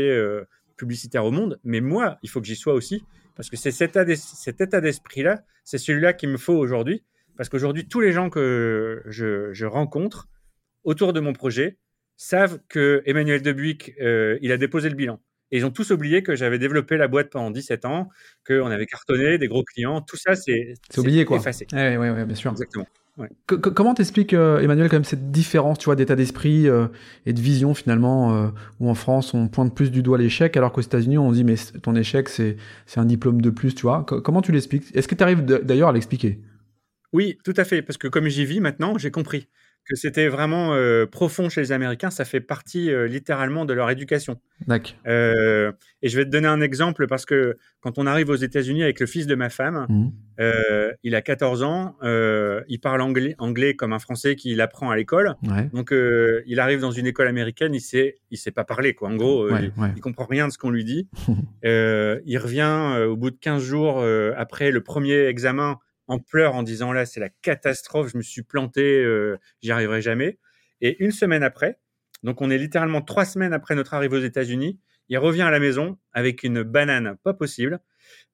[SPEAKER 2] publicitaire au monde, mais moi, il faut que j'y sois aussi parce que c'est cet état d'es- cet état d'esprit-là, c'est celui-là qu'il me faut aujourd'hui. Parce qu'aujourd'hui, tous les gens que je, je rencontre autour de mon projet savent que Emmanuel Debuic, il a déposé le bilan. Et ils ont tous oublié que j'avais développé la boîte pendant 17 ans, qu'on avait cartonné, des gros clients. Tout ça, c'est
[SPEAKER 3] oublié quoi.
[SPEAKER 2] effacé.
[SPEAKER 3] Ouais, ouais, ouais, bien sûr.
[SPEAKER 2] Exactement.
[SPEAKER 3] Co- co- comment t'expliques, euh, Emmanuel, quand même cette différence, tu vois, d'état d'esprit euh, et de vision finalement, euh, où en France on pointe plus du doigt l'échec, alors qu'aux États-Unis on dit mais ton échec c'est un diplôme de plus, tu vois. Co- comment tu l'expliques? Est-ce que tu arrives d'ailleurs à l'expliquer?
[SPEAKER 2] Oui, tout à fait, parce que comme j'y vis maintenant, j'ai compris que c'était vraiment euh, profond chez les Américains. Ça fait partie euh, littéralement de leur éducation.
[SPEAKER 3] D'accord.
[SPEAKER 2] Euh, et je vais te donner un exemple parce que quand on arrive aux États-Unis avec le fils de ma femme, euh, il a 14 ans, il parle anglais, anglais comme un Français qui l'apprend à l'école.
[SPEAKER 3] Ouais.
[SPEAKER 2] Donc il arrive dans une école américaine, il sait, il sait pas parler quoi. En gros,
[SPEAKER 3] Ouais,
[SPEAKER 2] il,
[SPEAKER 3] ouais.
[SPEAKER 2] il comprend rien de ce qu'on lui dit. Il revient au bout de 15 jours après le premier examen en pleurs en disant là c'est la catastrophe, je me suis planté, euh, j'y arriverai jamais. Et une semaine après, donc on est littéralement trois semaines après notre arrivée aux États-Unis, il revient à la maison avec une banane pas possible,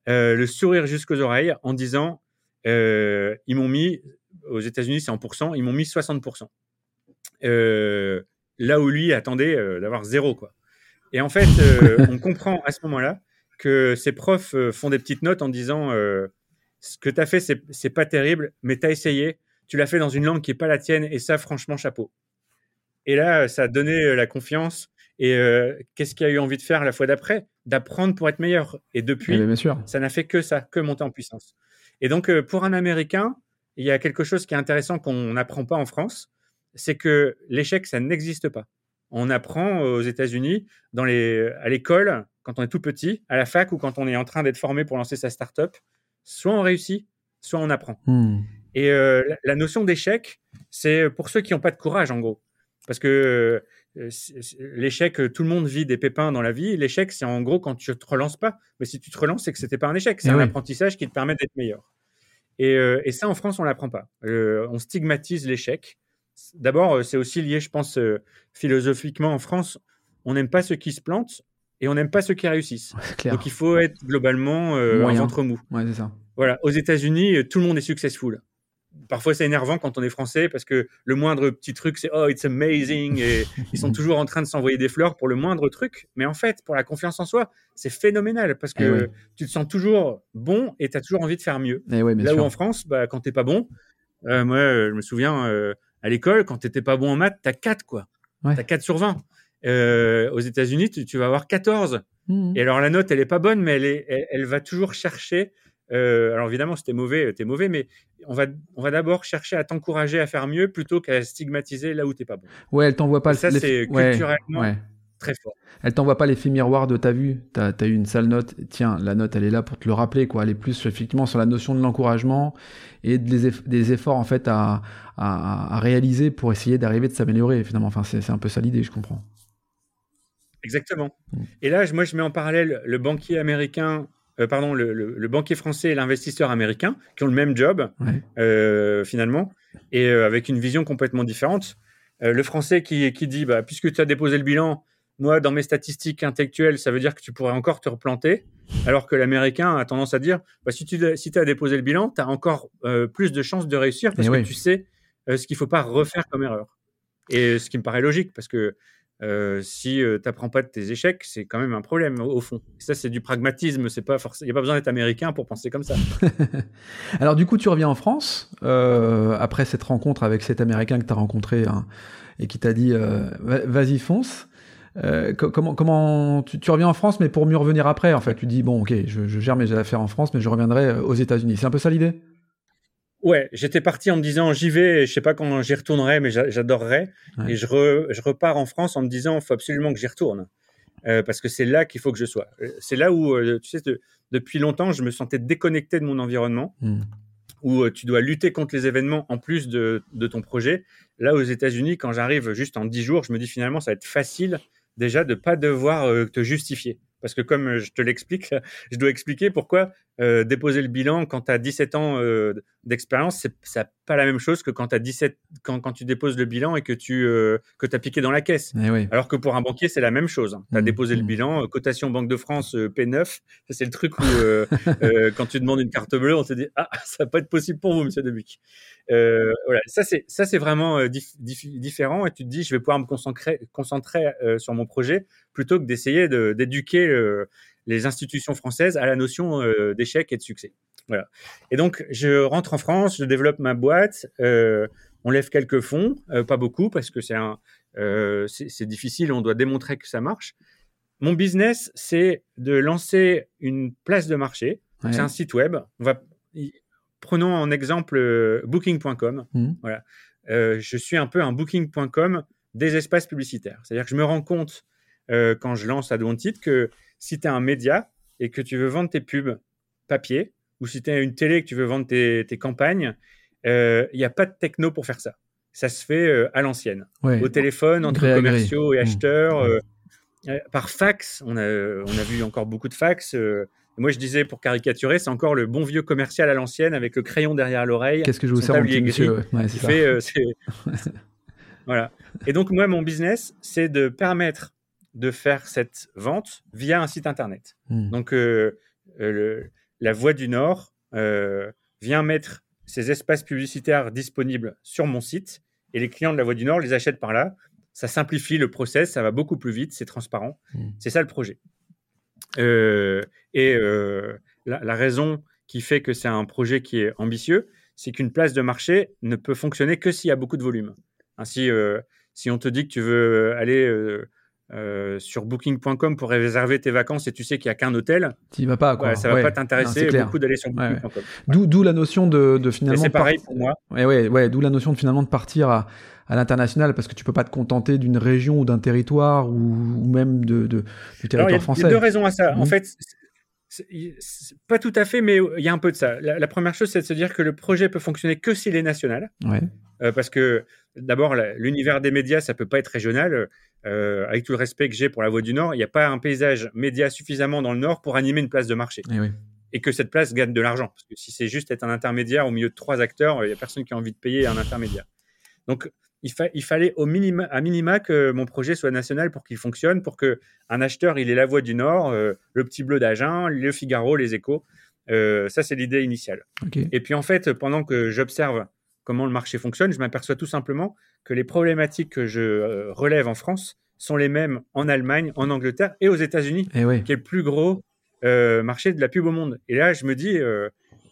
[SPEAKER 2] euh, le sourire jusqu'aux oreilles en disant euh, ils m'ont mis aux États-Unis c'est en pourcent, ils m'ont mis 60%. Euh, là où lui attendait d'avoir zéro quoi. Et en fait, on comprend à ce moment-là que ces profs font des petites notes en disant euh, ce que tu as fait, c'est pas terrible, mais tu as essayé, tu l'as fait dans une langue qui est pas la tienne, et ça, franchement, chapeau. Et là, ça a donné euh, la confiance. Et euh, qu'est-ce qu'il a eu envie de faire la fois d'après? D'apprendre pour être meilleur. Et depuis,
[SPEAKER 3] Eh bien sûr.
[SPEAKER 2] ça n'a fait que ça, que monter en puissance. Et donc, euh, pour un Américain, il y a quelque chose qui est intéressant qu'on n'apprend pas en France, c'est que l'échec, ça n'existe pas. On apprend aux États-Unis, dans les, à l'école, quand on est tout petit, à la fac ou quand on est en train d'être formé pour lancer sa start-up, soit on réussit, soit on apprend.
[SPEAKER 3] Hmm.
[SPEAKER 2] Et euh, la, notion d'échec, c'est pour ceux qui n'ont pas de courage, en gros. Parce que euh, l'échec, tout le monde vit des pépins dans la vie. L'échec, c'est en gros quand tu te relances pas. Mais si tu te relances, c'est que c'était pas un échec, c'est
[SPEAKER 3] Eh
[SPEAKER 2] un
[SPEAKER 3] oui.
[SPEAKER 2] apprentissage qui te permet d'être meilleur. Et, euh, et ça, en France, on l'apprend pas. On stigmatise l'échec. D'abord, c'est aussi lié, je pense, philosophiquement en France. On n'aime pas ceux qui se plantent et on n'aime pas ceux qui réussissent.
[SPEAKER 3] Clair.
[SPEAKER 2] Donc il faut être globalement euh, un ventre mou.
[SPEAKER 3] Ouais, c'est ça.
[SPEAKER 2] Voilà, aux États-Unis, euh, tout le monde est successful. Parfois, c'est énervant quand on est français parce que le moindre petit truc, c'est oh, it's amazing. Et ils sont toujours en train de s'envoyer des fleurs pour le moindre truc. Mais en fait, pour la confiance en soi, c'est phénoménal parce que
[SPEAKER 3] Eh ouais.
[SPEAKER 2] tu te sens toujours bon et tu as toujours envie de faire mieux.
[SPEAKER 3] Eh
[SPEAKER 2] Là
[SPEAKER 3] sûr.
[SPEAKER 2] où en France, bah, quand t'es pas bon, euh, moi, je me souviens euh, à l'école, quand t'étais pas bon en maths, t'as 4 quoi.
[SPEAKER 3] Ouais.
[SPEAKER 2] T'as 4 sur 20. Euh, aux États-Unis, tu, tu vas avoir 14.
[SPEAKER 3] Mhm.
[SPEAKER 2] Et alors la note, elle est pas bonne, mais elle, est, elle, elle va toujours chercher. euh, alors évidemment, si t'es mauvais, t'es mauvais, mais on va, on va d'abord chercher à t'encourager à faire mieux plutôt qu'à stigmatiser là où t'es pas bon.
[SPEAKER 3] Ouais, elle t'envoie pas
[SPEAKER 2] Et ça, c'est culturellement
[SPEAKER 3] ouais.
[SPEAKER 2] très fort.
[SPEAKER 3] Elle t'envoie pas l'effet miroir de t'as vu, t'as as eu une sale note, tiens, la note elle est là pour te le rappeler, quoi. Elle est plus effectivement sur la notion de l'encouragement et des, eff- des efforts en fait à, à, à réaliser pour essayer d'arriver de s'améliorer finalement. Enfin, c'est un peu ça l'idée, je comprends.
[SPEAKER 2] Exactement.
[SPEAKER 3] Mm.
[SPEAKER 2] Et là, moi, je mets en parallèle le banquier américain, euh, pardon, le, le- le banquier français et l'investisseur américain, qui ont le même job,
[SPEAKER 3] Ouais.
[SPEAKER 2] euh, finalement, et euh, avec une vision complètement différente. Le français qui, qui dit, bah, puisque tu as déposé le bilan, moi, dans mes statistiques intellectuelles, ça veut dire que tu pourrais encore te replanter, alors que l'américain a tendance à dire, bah, si tu si as déposé le bilan, tu as encore plus de chances de réussir parce
[SPEAKER 3] Eh
[SPEAKER 2] que
[SPEAKER 3] oui.
[SPEAKER 2] tu sais ce qu'il faut pas refaire comme erreur. Et ce qui me paraît logique, parce que euh, si tu n'apprends pas de tes échecs, c'est quand même un problème au, fond. Ça, c'est du pragmatisme. C'est pas. Il n'y a pas besoin d'être américain pour penser comme ça.
[SPEAKER 3] Alors du coup, tu reviens en France euh, après cette rencontre avec cet Américain que tu as rencontré hein, et qui t'a dit euh, Va- vas-y fonce. Euh, co- comment comment tu, reviens en France mais pour mieux revenir après en fait? Tu dis bon ok je, je gère mes affaires en France mais je reviendrai euh, aux États-Unis c'est un peu ça l'idée?
[SPEAKER 2] Ouais, j'étais parti en me disant j'y vais, et je sais pas quand j'y retournerai, mais j'a- j'adorerais.
[SPEAKER 3] Ouais.
[SPEAKER 2] Et je, re- je repars en France en me disant il faut absolument que j'y retourne. Euh, parce que c'est là qu'il faut que je sois. Euh, C'est là où, euh, tu sais, de- depuis longtemps, je me sentais déconnecté de mon environnement,
[SPEAKER 3] Hmm.
[SPEAKER 2] où euh, tu dois lutter contre les événements en plus de, de ton projet. Là, aux États-Unis, quand j'arrive juste en 10 jours, je me dis finalement, ça va être facile déjà de pas devoir te justifier. Parce que comme euh, je te l'explique, je dois expliquer pourquoi euh, déposer le bilan quand tu as 17 ans euh, d'expérience, c'est pas la même chose que quand, as 17, quand, quand tu déposes le bilan et que tu euh, que as piqué dans la caisse.
[SPEAKER 3] Eh oui.
[SPEAKER 2] Alors que pour un banquier, c'est la même chose. Tu as
[SPEAKER 3] Mhm.
[SPEAKER 2] déposé le
[SPEAKER 3] Mhm.
[SPEAKER 2] bilan, cotation Banque de France euh, P9. Ça, c'est le truc où, quand tu demandes une carte bleue, on te dit Ah, ça va pas être possible pour vous, monsieur Debuc. Voilà. Ça, c'est, ça, c'est vraiment dif- dif- différent. Et tu te dis Je vais pouvoir me concentrer, concentrer sur mon projet plutôt que d'essayer de, d'éduquer euh, les institutions françaises à la notion euh, d'échec et de succès. Voilà. Et donc, je rentre en France, je développe ma boîte. euh, on lève quelques fonds, euh, pas beaucoup parce que c'est euh, difficile, on doit démontrer que ça marche. Mon business, c'est de lancer une place de marché.
[SPEAKER 3] Ouais.
[SPEAKER 2] C'est un site web. On va, prenons en exemple booking.com.
[SPEAKER 3] Mhm.
[SPEAKER 2] Voilà. Je suis un peu un booking.com des espaces publicitaires. C'est-à-dire que je me rends compte euh, quand je lance titre que si tu as un média et que tu veux vendre tes pubs papier, ou si tu as une télé et que tu veux vendre tes, tes campagnes, euh, il n'y a pas de techno pour faire ça. Ça se fait euh, à l'ancienne
[SPEAKER 3] Ouais.
[SPEAKER 2] au téléphone entre
[SPEAKER 3] Gré à gré.
[SPEAKER 2] commerciaux et
[SPEAKER 3] Mmh.
[SPEAKER 2] acheteurs, euh, euh, par fax. On a, on a vu encore beaucoup de fax. euh. moi, je disais pour caricaturer, c'est encore le bon vieux commercial à l'ancienne avec le crayon derrière l'oreille.
[SPEAKER 3] Qu'est-ce que je vous sers mon monsieur? Ouais,
[SPEAKER 2] euh, c'est- voilà. Et donc moi, mon business, c'est de permettre de faire cette vente via un site internet.
[SPEAKER 3] Hmm.
[SPEAKER 2] Donc, euh, euh, le- la Voix du Nord euh, vient mettre ces espaces publicitaires disponibles sur mon site et les clients de la Voix du Nord les achètent par là. Ça simplifie le process, ça va beaucoup plus vite, c'est transparent.
[SPEAKER 3] Mm.
[SPEAKER 2] C'est ça le projet. Euh, et la, la raison qui fait que c'est un projet qui est ambitieux, c'est qu'une place de marché ne peut fonctionner que s'il y a beaucoup de volume. Ainsi, si on te dit que tu veux aller euh, sur booking.com pour réserver tes vacances et tu sais qu'il n'y a qu'un hôtel,
[SPEAKER 3] Tu vas pas, quoi.
[SPEAKER 2] ouais, ça va
[SPEAKER 3] Ouais.
[SPEAKER 2] pas t'intéresser beaucoup d'aller sur
[SPEAKER 3] ouais.
[SPEAKER 2] booking.com.
[SPEAKER 3] D'où, d'où la notion de, finalement.
[SPEAKER 2] c'est
[SPEAKER 3] par-
[SPEAKER 2] pareil pour moi.
[SPEAKER 3] Ouais, ouais, d'où la notion de finalement de partir à, à l'international parce que tu peux pas te contenter d'une région ou d'un territoire ou, ou même de, de- du
[SPEAKER 2] Alors,
[SPEAKER 3] territoire
[SPEAKER 2] a- il y
[SPEAKER 3] français.
[SPEAKER 2] a deux raisons à ça. En
[SPEAKER 3] Mhm.
[SPEAKER 2] fait, pas tout à fait, mais il y a un peu de ça. La, la première chose, c'est de se dire que le projet peut fonctionner que s'il est national.
[SPEAKER 3] Ouais.
[SPEAKER 2] Euh, parce que d'abord, l'univers des médias, ça peut pas être régional. Euh, avec tout le respect que j'ai pour la Voix du Nord, il n'y a pas un paysage média suffisamment dans le Nord pour animer une place de marché
[SPEAKER 3] Et oui.
[SPEAKER 2] et que cette place gagne de l'argent. Parce que si c'est juste être un intermédiaire au milieu de trois acteurs, il n'y a personne qui a envie de payer un intermédiaire. Donc, il, fa- il fallait au minima, à minima que mon projet soit national pour qu'il fonctionne, pour que un acheteur, il ait la Voix du Nord, euh, le Petit Bleu d'Agen, le Figaro, les Échos. Euh, ça, c'est l'idée initiale. Et puis en fait, pendant que j'observe comment le marché fonctionne, je m'aperçois tout simplement que les problématiques que je euh, relève en France sont les mêmes en Allemagne, en Angleterre et aux États-Unis,
[SPEAKER 3] oui.
[SPEAKER 2] qui est le plus gros euh, marché de la pub au monde. Et là, je me dis, euh,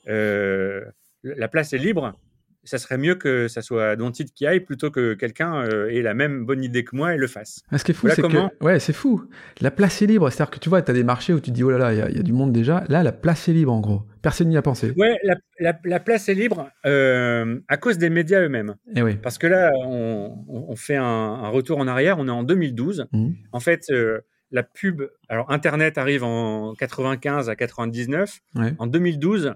[SPEAKER 2] euh, la place est libre. Ça serait mieux que ça soit Dontid qui aille plutôt que quelqu'un euh, ait la même bonne idée que moi et le fasse.
[SPEAKER 3] Ah, ce qui est fou, c'est que ouais, c'est fou. La place est libre, c'est-à-dire que tu vois, tu as des marchés où tu dis oh là là, il y, a du monde déjà. Là, la place est libre en gros. Personne n'y a pensé.
[SPEAKER 2] Ouais, la, place est libre euh, à cause des médias eux-mêmes.
[SPEAKER 3] Et eh oui.
[SPEAKER 2] Parce que là, on, fait un, retour en arrière. On est en 2012. Mmh. En fait. Euh, la pub, alors Internet arrive en 95 à 99. En 2012,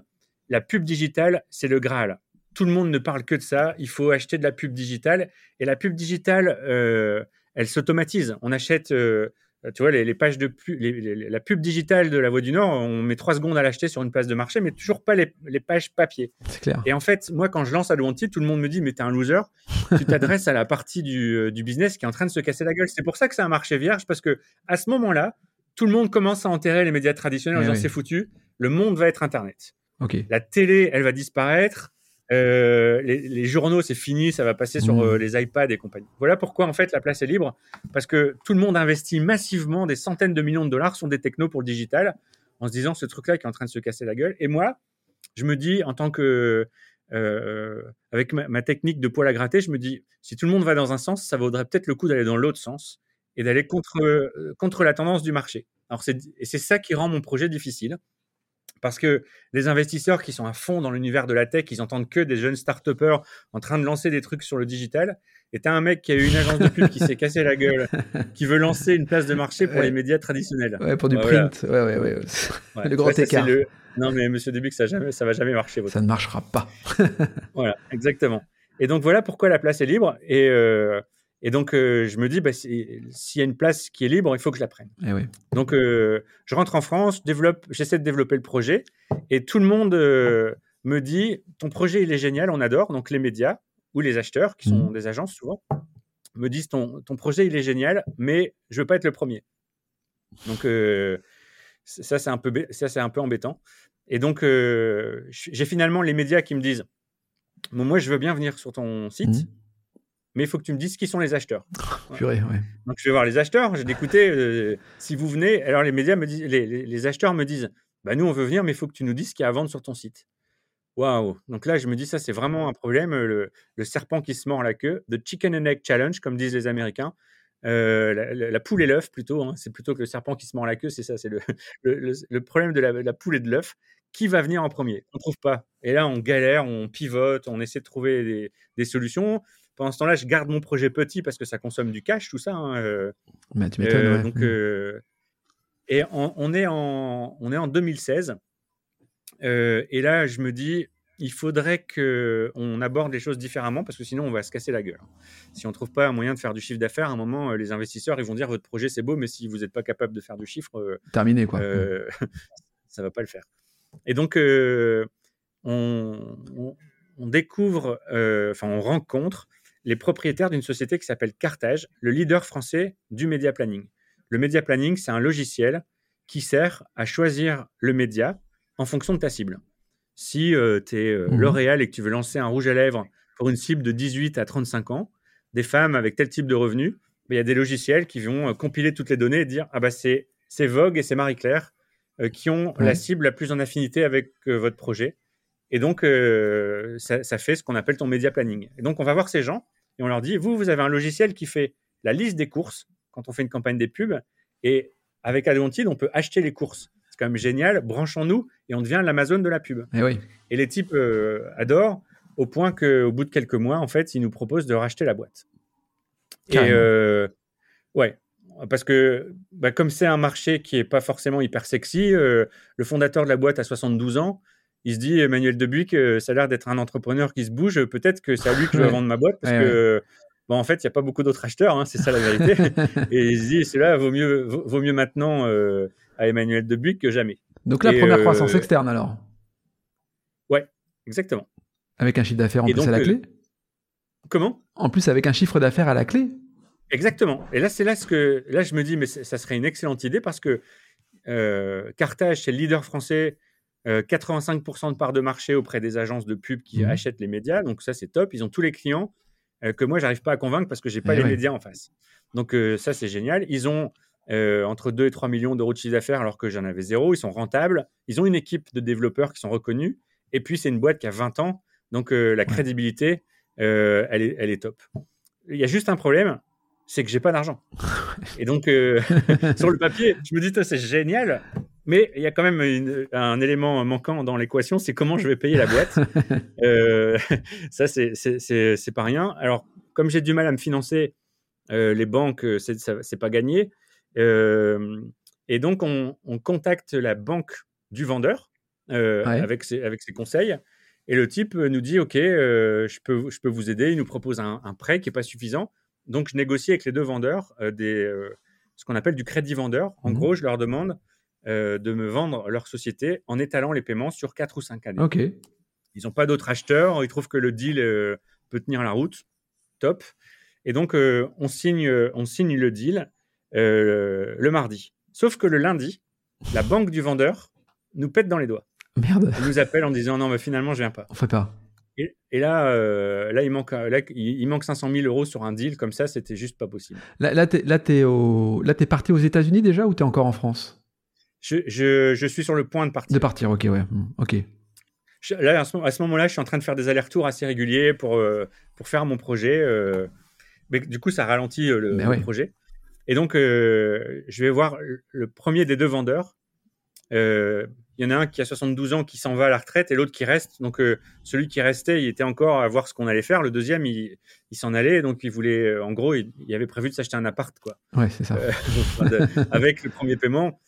[SPEAKER 2] la pub digitale, c'est le Graal tout le monde ne parle que de ça. Il faut acheter de la pub digitale. Et la pub digitale, euh, elle s'automatise. On achète, euh, tu vois, les, pages de la pub digitale de la Voix du Nord, on met trois secondes à l'acheter sur une place de marché, mais toujours pas les, pages papier.
[SPEAKER 3] C'est clair.
[SPEAKER 2] Et en fait, moi, quand je lance Adwanti, tout le monde me dit, mais t'es un loser. tu t'adresses à la partie du, euh, du, business qui est en train de se casser la gueule. C'est pour ça que c'est un marché vierge, parce que à ce moment-là, tout le monde commence à enterrer les médias traditionnels en disant, c'est foutu. Le monde va être Internet.
[SPEAKER 3] Okay.
[SPEAKER 2] La télé, elle va disparaître euh, les, journaux, c'est fini, ça va passer sur mmh. euh, les iPads et compagnie. Voilà pourquoi en fait la place est libre, parce que tout le monde investit massivement des centaines de millions de dollars sur des technos pour le digital, en se disant ce truc-là qui est en train de se casser la gueule. Et moi, je me dis en tant que euh, avec ma, technique de poil à gratter, je me dis si tout le monde va dans un sens, ça vaudrait peut-être le coup d'aller dans l'autre sens et d'aller contre contre la tendance du marché. Alors c'est et c'est ça qui rend mon projet difficile parce que les investisseurs qui sont à fond dans l'univers de la tech, ils entendent que des jeunes start en train de lancer des trucs sur le digital. Et t'as un mec qui a eu une agence de pub qui s'est cassé la gueule, qui veut lancer une place de marché pour les médias traditionnels.
[SPEAKER 3] Ouais, pour du print. Ouais, ouais, ouais. Le grand écart.
[SPEAKER 2] Non, mais monsieur Dubuc, ça, jamais, ça va jamais marcher.
[SPEAKER 3] Ça ne marchera pas.
[SPEAKER 2] voilà, exactement. Et donc voilà pourquoi la place est libre. Et, euh, et donc, euh, je me dis, bah, s'il y a une place qui est libre, il faut que je la prenne.
[SPEAKER 3] Eh oui.
[SPEAKER 2] Donc, euh, je rentre en France, développe, j'essaie de développer le projet, et tout le monde euh, me dit, ton projet, il est génial, on adore. Donc, les médias ou les acheteurs, qui sont mmh. des agences souvent, me disent, ton, ton projet, il est génial, mais je veux pas être le premier. Donc, ça, c'est un, peu, ça, un peu embêtant. Et donc, j'ai finalement les médias qui me disent, moi, je veux bien venir sur ton site. Mmh mais il faut que tu me dises qui sont les acheteurs.
[SPEAKER 3] Purée, ouais.
[SPEAKER 2] Donc je vais voir les acheteurs, j'ai d'écouter euh, si vous venez. Alors les médias me disent, les, acheteurs me disent, bah nous on veut venir, mais il faut que tu nous dises ce qu'il y a à vendre sur ton site. Waouh Donc là je me dis ça c'est vraiment un problème, le, serpent qui se mord la queue, the chicken and egg challenge comme disent les Américains. Euh, la, poule et l'œuf plutôt, hein. c'est plutôt que le serpent qui se mord la queue, c'est ça, c'est le, le, problème de la, poule et de l'œuf. Qui va venir en premier? On ne trouve pas. Et là, on galère, on pivote, on essaie de trouver des, des solutions pendant ce temps-là, je garde mon projet petit parce que ça consomme du cash, tout ça. Hein, euh,
[SPEAKER 3] bah, tu m'étonnes, euh,
[SPEAKER 2] Donc, mm. euh, et on, est en, on est en 2016. et là, je me dis, il faudrait qu'on aborde les choses différemment parce que sinon, on va se casser la gueule. Si on ne trouve pas un moyen de faire du chiffre d'affaires, à un moment, les investisseurs, ils vont dire, votre projet, c'est beau, mais si vous n'êtes pas capable de faire du chiffre...
[SPEAKER 3] Terminé, quoi.
[SPEAKER 2] ça va pas le faire. Et donc, on, on, découvre, enfin, on rencontre les propriétaires d'une société qui s'appelle Cartage, le leader français du média planning. Le média planning, c'est un logiciel qui sert à choisir le média en fonction de ta cible. Si euh, tu es euh, mmh L'Oréal et que tu veux lancer un rouge à lèvres pour une cible de 18 à 35 ans, des femmes avec tel type de revenus, ben, il y a des logiciels qui vont euh, compiler toutes les données et dire ah bah c'est Vogue et c'est Marie-Claire qui ont la cible la plus en affinité avec votre projet. Et donc, euh, ça, fait ce qu'on appelle ton média planning. Et donc, on va voir ces gens et on leur dit, vous, vous avez un logiciel qui fait la liste des courses quand on fait une campagne des pubs. Et avec Adwontid, on peut acheter les courses. C'est quand même génial. Branchons-nous et on devient l'Amazon de la pub.
[SPEAKER 3] Et, eh oui.
[SPEAKER 2] et les types euh, adorent au point qu'au bout de quelques mois, en fait, ils nous proposent de racheter la boîte. Et euh, ouais, parce que bah, comme c'est un marché qui est pas forcément hyper sexy, le fondateur de la boîte a 72 ans il se dit Emmanuel Debuc, ça a l'air d'être un entrepreneur qui se bouge, peut-être que c'est à lui que je vais vendre ma boîte parce que bon, en fait, il n'y a pas beaucoup d'autres acheteurs, hein, c'est ça la vérité. et il se dit cela vaut mieux, vaut, mieux maintenant euh, à Emmanuel Debuc que jamais.
[SPEAKER 3] Donc la première croissance euh, externe alors?
[SPEAKER 2] Ouais, exactement.
[SPEAKER 3] Avec un chiffre d'affaires en plus à la euh, clé?
[SPEAKER 2] Comment?
[SPEAKER 3] En plus avec un chiffre d'affaires à la clé?
[SPEAKER 2] Exactement. Et là, c'est là ce que là je me dis, mais ça serait une excellente idée parce que Carthage, c'est le leader français 85% euh, de part de marché auprès des agences de pub qui mmh achètent les médias. Donc ça, c'est top. Ils ont tous les clients euh, que moi, j'arrive pas à convaincre parce que j'ai pas eh les médias en face. Donc euh, ça, c'est génial. Ils ont entre 2 et 3 millions d'euros de chiffre d'affaires alors que j'en avais zéro. Ils sont rentables. Ils ont une équipe de développeurs qui sont reconnus. Et puis, c'est une boîte qui a 20 ans. Donc la crédibilité, elle, est, elle est top. Il y a juste un problème, c'est que j'ai pas d'argent. Et donc, sur le papier, je me dis, c'est génial, mais il y a quand même un élément manquant dans l'équation, c'est comment je vais payer la boîte. euh, ça, c'est pas rien. Alors, comme j'ai du mal à me financer, euh, les banques, c'est pas gagné. Euh, et donc, on, contacte la banque du vendeur euh, avec, ses, avec ses conseils. Et le type nous dit, OK, je, peux, je peux vous aider. Il nous propose un, prêt qui n'est pas suffisant. Donc, je négocie avec les deux vendeurs des, ce qu'on appelle du crédit vendeur. En mmh gros, je leur demande euh, de me vendre leur société en étalant les paiements sur 4 ou 5 années. Ils n'ont pas d'autres acheteurs, ils trouvent que le deal euh, peut tenir la route. Top. Et donc, euh, on, signe, on signe le deal le mardi. Sauf que le lundi, la banque du vendeur nous pète dans les doigts.
[SPEAKER 3] Merde.
[SPEAKER 2] Elle nous appelle en disant non, mais finalement, je viens pas.
[SPEAKER 3] On fait pas.
[SPEAKER 2] Et, là, là, il manque, là, il, manque 500 000 euros sur un deal comme ça, c'était juste pas possible.
[SPEAKER 3] Là, là, t'es, es parti aux États-Unis déjà ou tu es encore en France?
[SPEAKER 2] Je, suis sur le point de partir.
[SPEAKER 3] De partir, ok, ouais. Hmm, ok.
[SPEAKER 2] là, à ce, moment-là, je suis en train de faire des allers-retours assez réguliers pour, euh, pour faire mon projet. Euh, mais du coup, ça ralentit euh, le, projet. Et donc, je vais voir le premier des deux vendeurs. Il y en a un qui a 72 ans qui s'en va à la retraite et l'autre qui reste. Donc, celui qui restait, il était encore à voir ce qu'on allait faire. Le deuxième, il, s'en allait. Donc, il voulait, en gros, il, il avait prévu de s'acheter un appart. Quoi.
[SPEAKER 3] Ouais, c'est ça.
[SPEAKER 2] avec le premier paiement.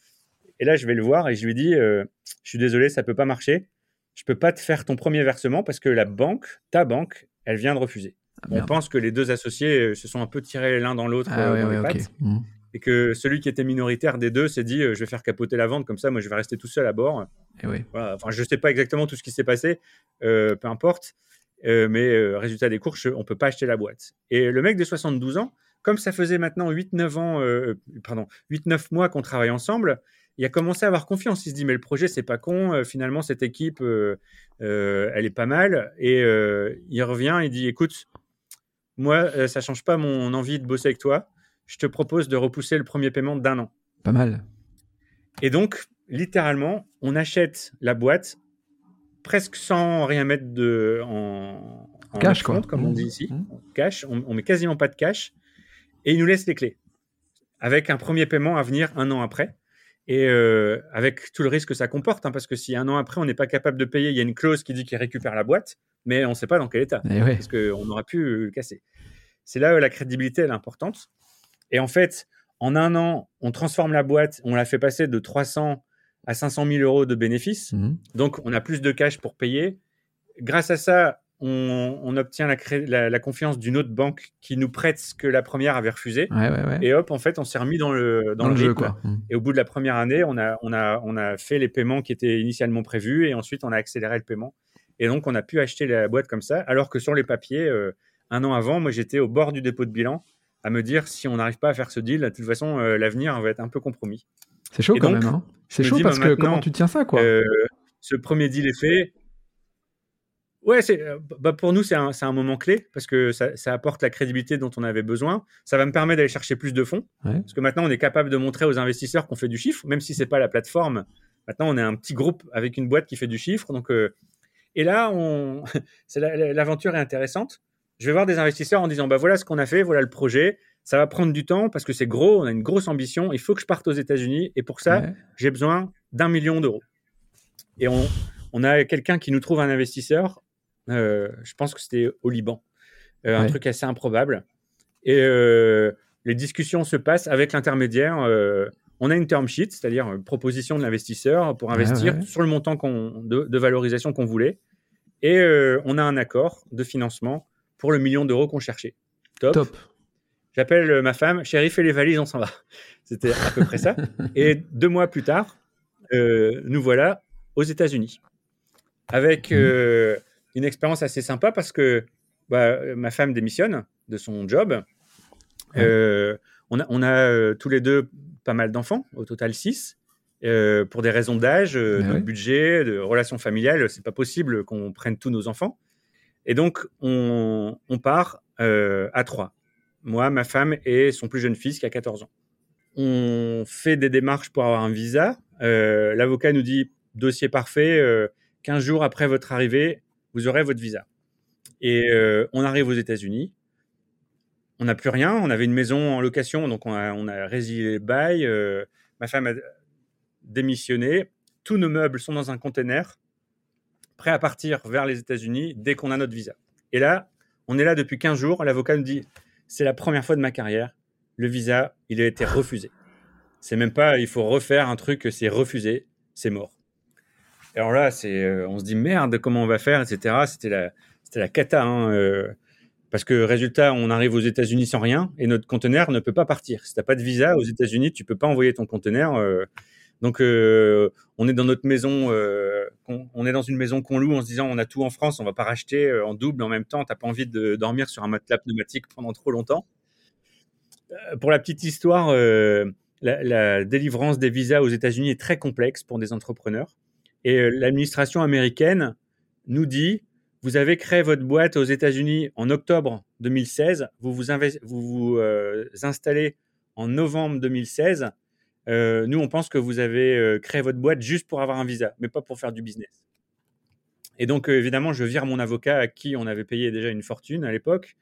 [SPEAKER 2] Et là, je vais le voir et je lui dis euh, Je suis désolé, ça peut pas marcher. Je peux pas te faire ton premier versement parce que la banque, ta banque, elle vient de refuser. Ah, on pense que les deux associés euh, se sont un peu tirés l'un dans l'autre ah, euh. Mmh. Et que celui qui était minoritaire des deux s'est dit Je vais faire capoter la vente, comme ça, moi, je vais rester tout seul à bord.
[SPEAKER 3] Et oui.
[SPEAKER 2] Enfin, je sais pas exactement tout ce qui s'est passé, peu importe. mais résultat des courses, on peut pas acheter la boîte. Et le mec de 72 ans, comme ça faisait maintenant 8-9 ans, pardon, 8-9 mois qu'on travaille ensemble, il a commencé à avoir confiance. Il se dit, mais le projet, c'est pas con. Euh, finalement, cette équipe, euh, euh, elle est pas mal. Et il revient, il dit, écoute, moi, ça change pas mon envie de bosser avec toi. Je te propose de repousser le premier paiement d'un an.
[SPEAKER 3] Pas mal.
[SPEAKER 2] Et donc, littéralement, on achète la boîte presque sans rien mettre de, en,
[SPEAKER 3] cash, quoi.
[SPEAKER 2] comme on dit ici. Mmh. Cash, on, on met quasiment pas de cash. Et il nous laisse les clés. Avec un premier paiement à venir un an après. Et euh, avec tout le risque que ça comporte, hein, parce que si un an après on n'est pas capable de payer, il y a une clause qui dit qu'il récupère la boîte, mais on ne sait pas dans quel état,
[SPEAKER 3] eh
[SPEAKER 2] parce qu'on aurait pu le casser. C'est là où la crédibilité est importante. Et en fait, en un an, on transforme la boîte, on la fait passer de 300 à 500 000 euros de bénéfices. Mmh. Donc, on a plus de cash pour payer. Grâce à ça, on, obtient la, confiance d'une autre banque qui nous prête ce que la première avait refusé. Et hop, en fait, on s'est remis dans le, dans, le, jeu. Quoi. Mmh. Et au bout de la première année, on a, on, a, on a fait les paiements qui étaient initialement prévus et ensuite on a accéléré le paiement. Et donc, on a pu acheter la boîte comme ça, alors que sur les papiers, euh, un an avant, moi, j'étais au bord du dépôt de bilan à me dire si on n'arrive pas à faire ce deal, de toute façon, euh, l'avenir va être un peu compromis.
[SPEAKER 3] C'est chaud quand même. Hein c'est chaud parce que comment tu tiens ça, quoi? euh,
[SPEAKER 2] Ce premier deal est fait Ouais, c'est, euh, bah pour nous, c'est un, un, moment clé parce que ça, ça, apporte la crédibilité dont on avait besoin. Ça va me permettre d'aller chercher plus de fonds. Parce que maintenant, on est capable de montrer aux investisseurs qu'on fait du chiffre, même si c'est pas la plateforme. Maintenant, on est un petit groupe avec une boîte qui fait du chiffre. Donc, euh, et là, on, l'aventure est intéressante. Je vais voir des investisseurs en disant, bah voilà ce qu'on a fait, voilà le projet. Ça va prendre du temps parce que c'est gros, on a une grosse ambition. Il faut que je parte aux États-Unis et pour ça, j'ai besoin d'un million d'euros. Et on, on a quelqu'un qui nous trouve un investisseur je pense que c'était au Liban. Euh, un truc assez improbable. Et euh, les discussions se passent avec l'intermédiaire. on a une term sheet, c'est-à-dire une proposition de l'investisseur pour investir sur le montant de, valorisation qu'on voulait. Et on a un accord de financement pour le million d'euros qu'on cherchait. Top. J'appelle ma femme, chérie, fais les valises, on s'en va. C'était à peu près ça. Et deux mois plus tard, nous voilà aux États-Unis. Avec mmh une expérience assez sympa parce que bah, ma femme démissionne de son job. Euh, on a, on a euh, tous les deux pas mal d'enfants, au total 6. Euh, pour des raisons d'âge, de budget, de relations familiales, c'est pas possible qu'on prenne tous nos enfants. Et donc, on, on part à trois. Moi, ma femme et son plus jeune fils qui a 14 ans. On fait des démarches pour avoir un visa. L'avocat nous dit dossier parfait. 15 jours après votre arrivée, vous aurez votre visa. Et euh, on arrive aux États-Unis. On n'a plus rien. On avait une maison en location, donc on a, on résilié le bail. Euh, ma femme a démissionné. Tous nos meubles sont dans un container, prêts à partir vers les États-Unis dès qu'on a notre visa. Et là, on est là depuis 15 jours. L'avocat nous dit c'est la première fois de ma carrière. Le visa, il a été refusé. C'est même pas, il faut refaire un truc, c'est refusé, c'est mort. Alors là, c'est, euh, on se dit merde, comment on va faire, etc. C'était la, c'était cata, hein, euh, parce que résultat, on arrive aux États-Unis sans rien et notre conteneur ne peut pas partir. Si t'as pas de visa aux États-Unis, tu peux pas envoyer ton conteneur. Euh. donc, on est dans notre maison, on, est dans une maison qu'on loue en se disant on a tout en France, on va pas racheter en double en même temps. T'as pas envie de dormir sur un matelas pneumatique pendant trop longtemps. pour la petite histoire, la, délivrance des visas aux États-Unis est très complexe pour des entrepreneurs. Et euh, l'administration américaine nous dit, vous avez créé votre boîte aux États-Unis en octobre 2016, vous vous, euh, installez en novembre 2016. Euh, nous, on pense que vous avez créé votre boîte juste pour avoir un visa, mais pas pour faire du business. Et donc, évidemment, je vire mon avocat à qui on avait payé déjà une fortune à l'époque.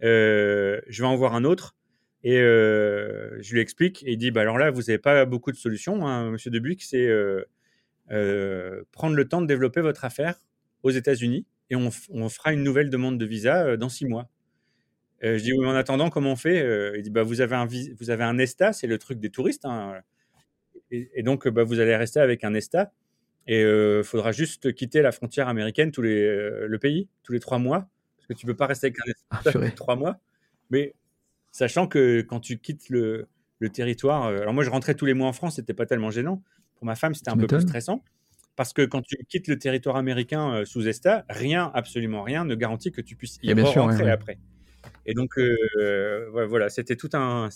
[SPEAKER 2] je vais en voir un autre et je lui explique et il dit bah alors là, vous n'avez pas beaucoup de solutions, hein, monsieur Debuc, c'est prendre le temps de développer votre affaire aux États-Unis et on, fera une nouvelle demande de visa dans six mois. je dis oui, mais en attendant, comment on fait Il dit bah vous avez un vous avez un ESTA, c'est le truc des touristes, hein, et, donc bah, vous allez rester avec un ESTA et il faudra juste quitter la frontière américaine tous les le pays tous les trois mois parce que tu peux pas rester avec un ESTA tous les trois mois. Mais Sachant que quand tu quittes le, territoire, euh, alors moi je rentrais tous les mois en France, c'était pas tellement gênant. Pour ma femme, c'était un peu plus stressant. Parce que quand tu quittes le territoire américain euh, sous ESTA, rien, absolument rien, ne garantit que tu puisses y rentrer après. Et donc, euh, voilà, c'était tout un,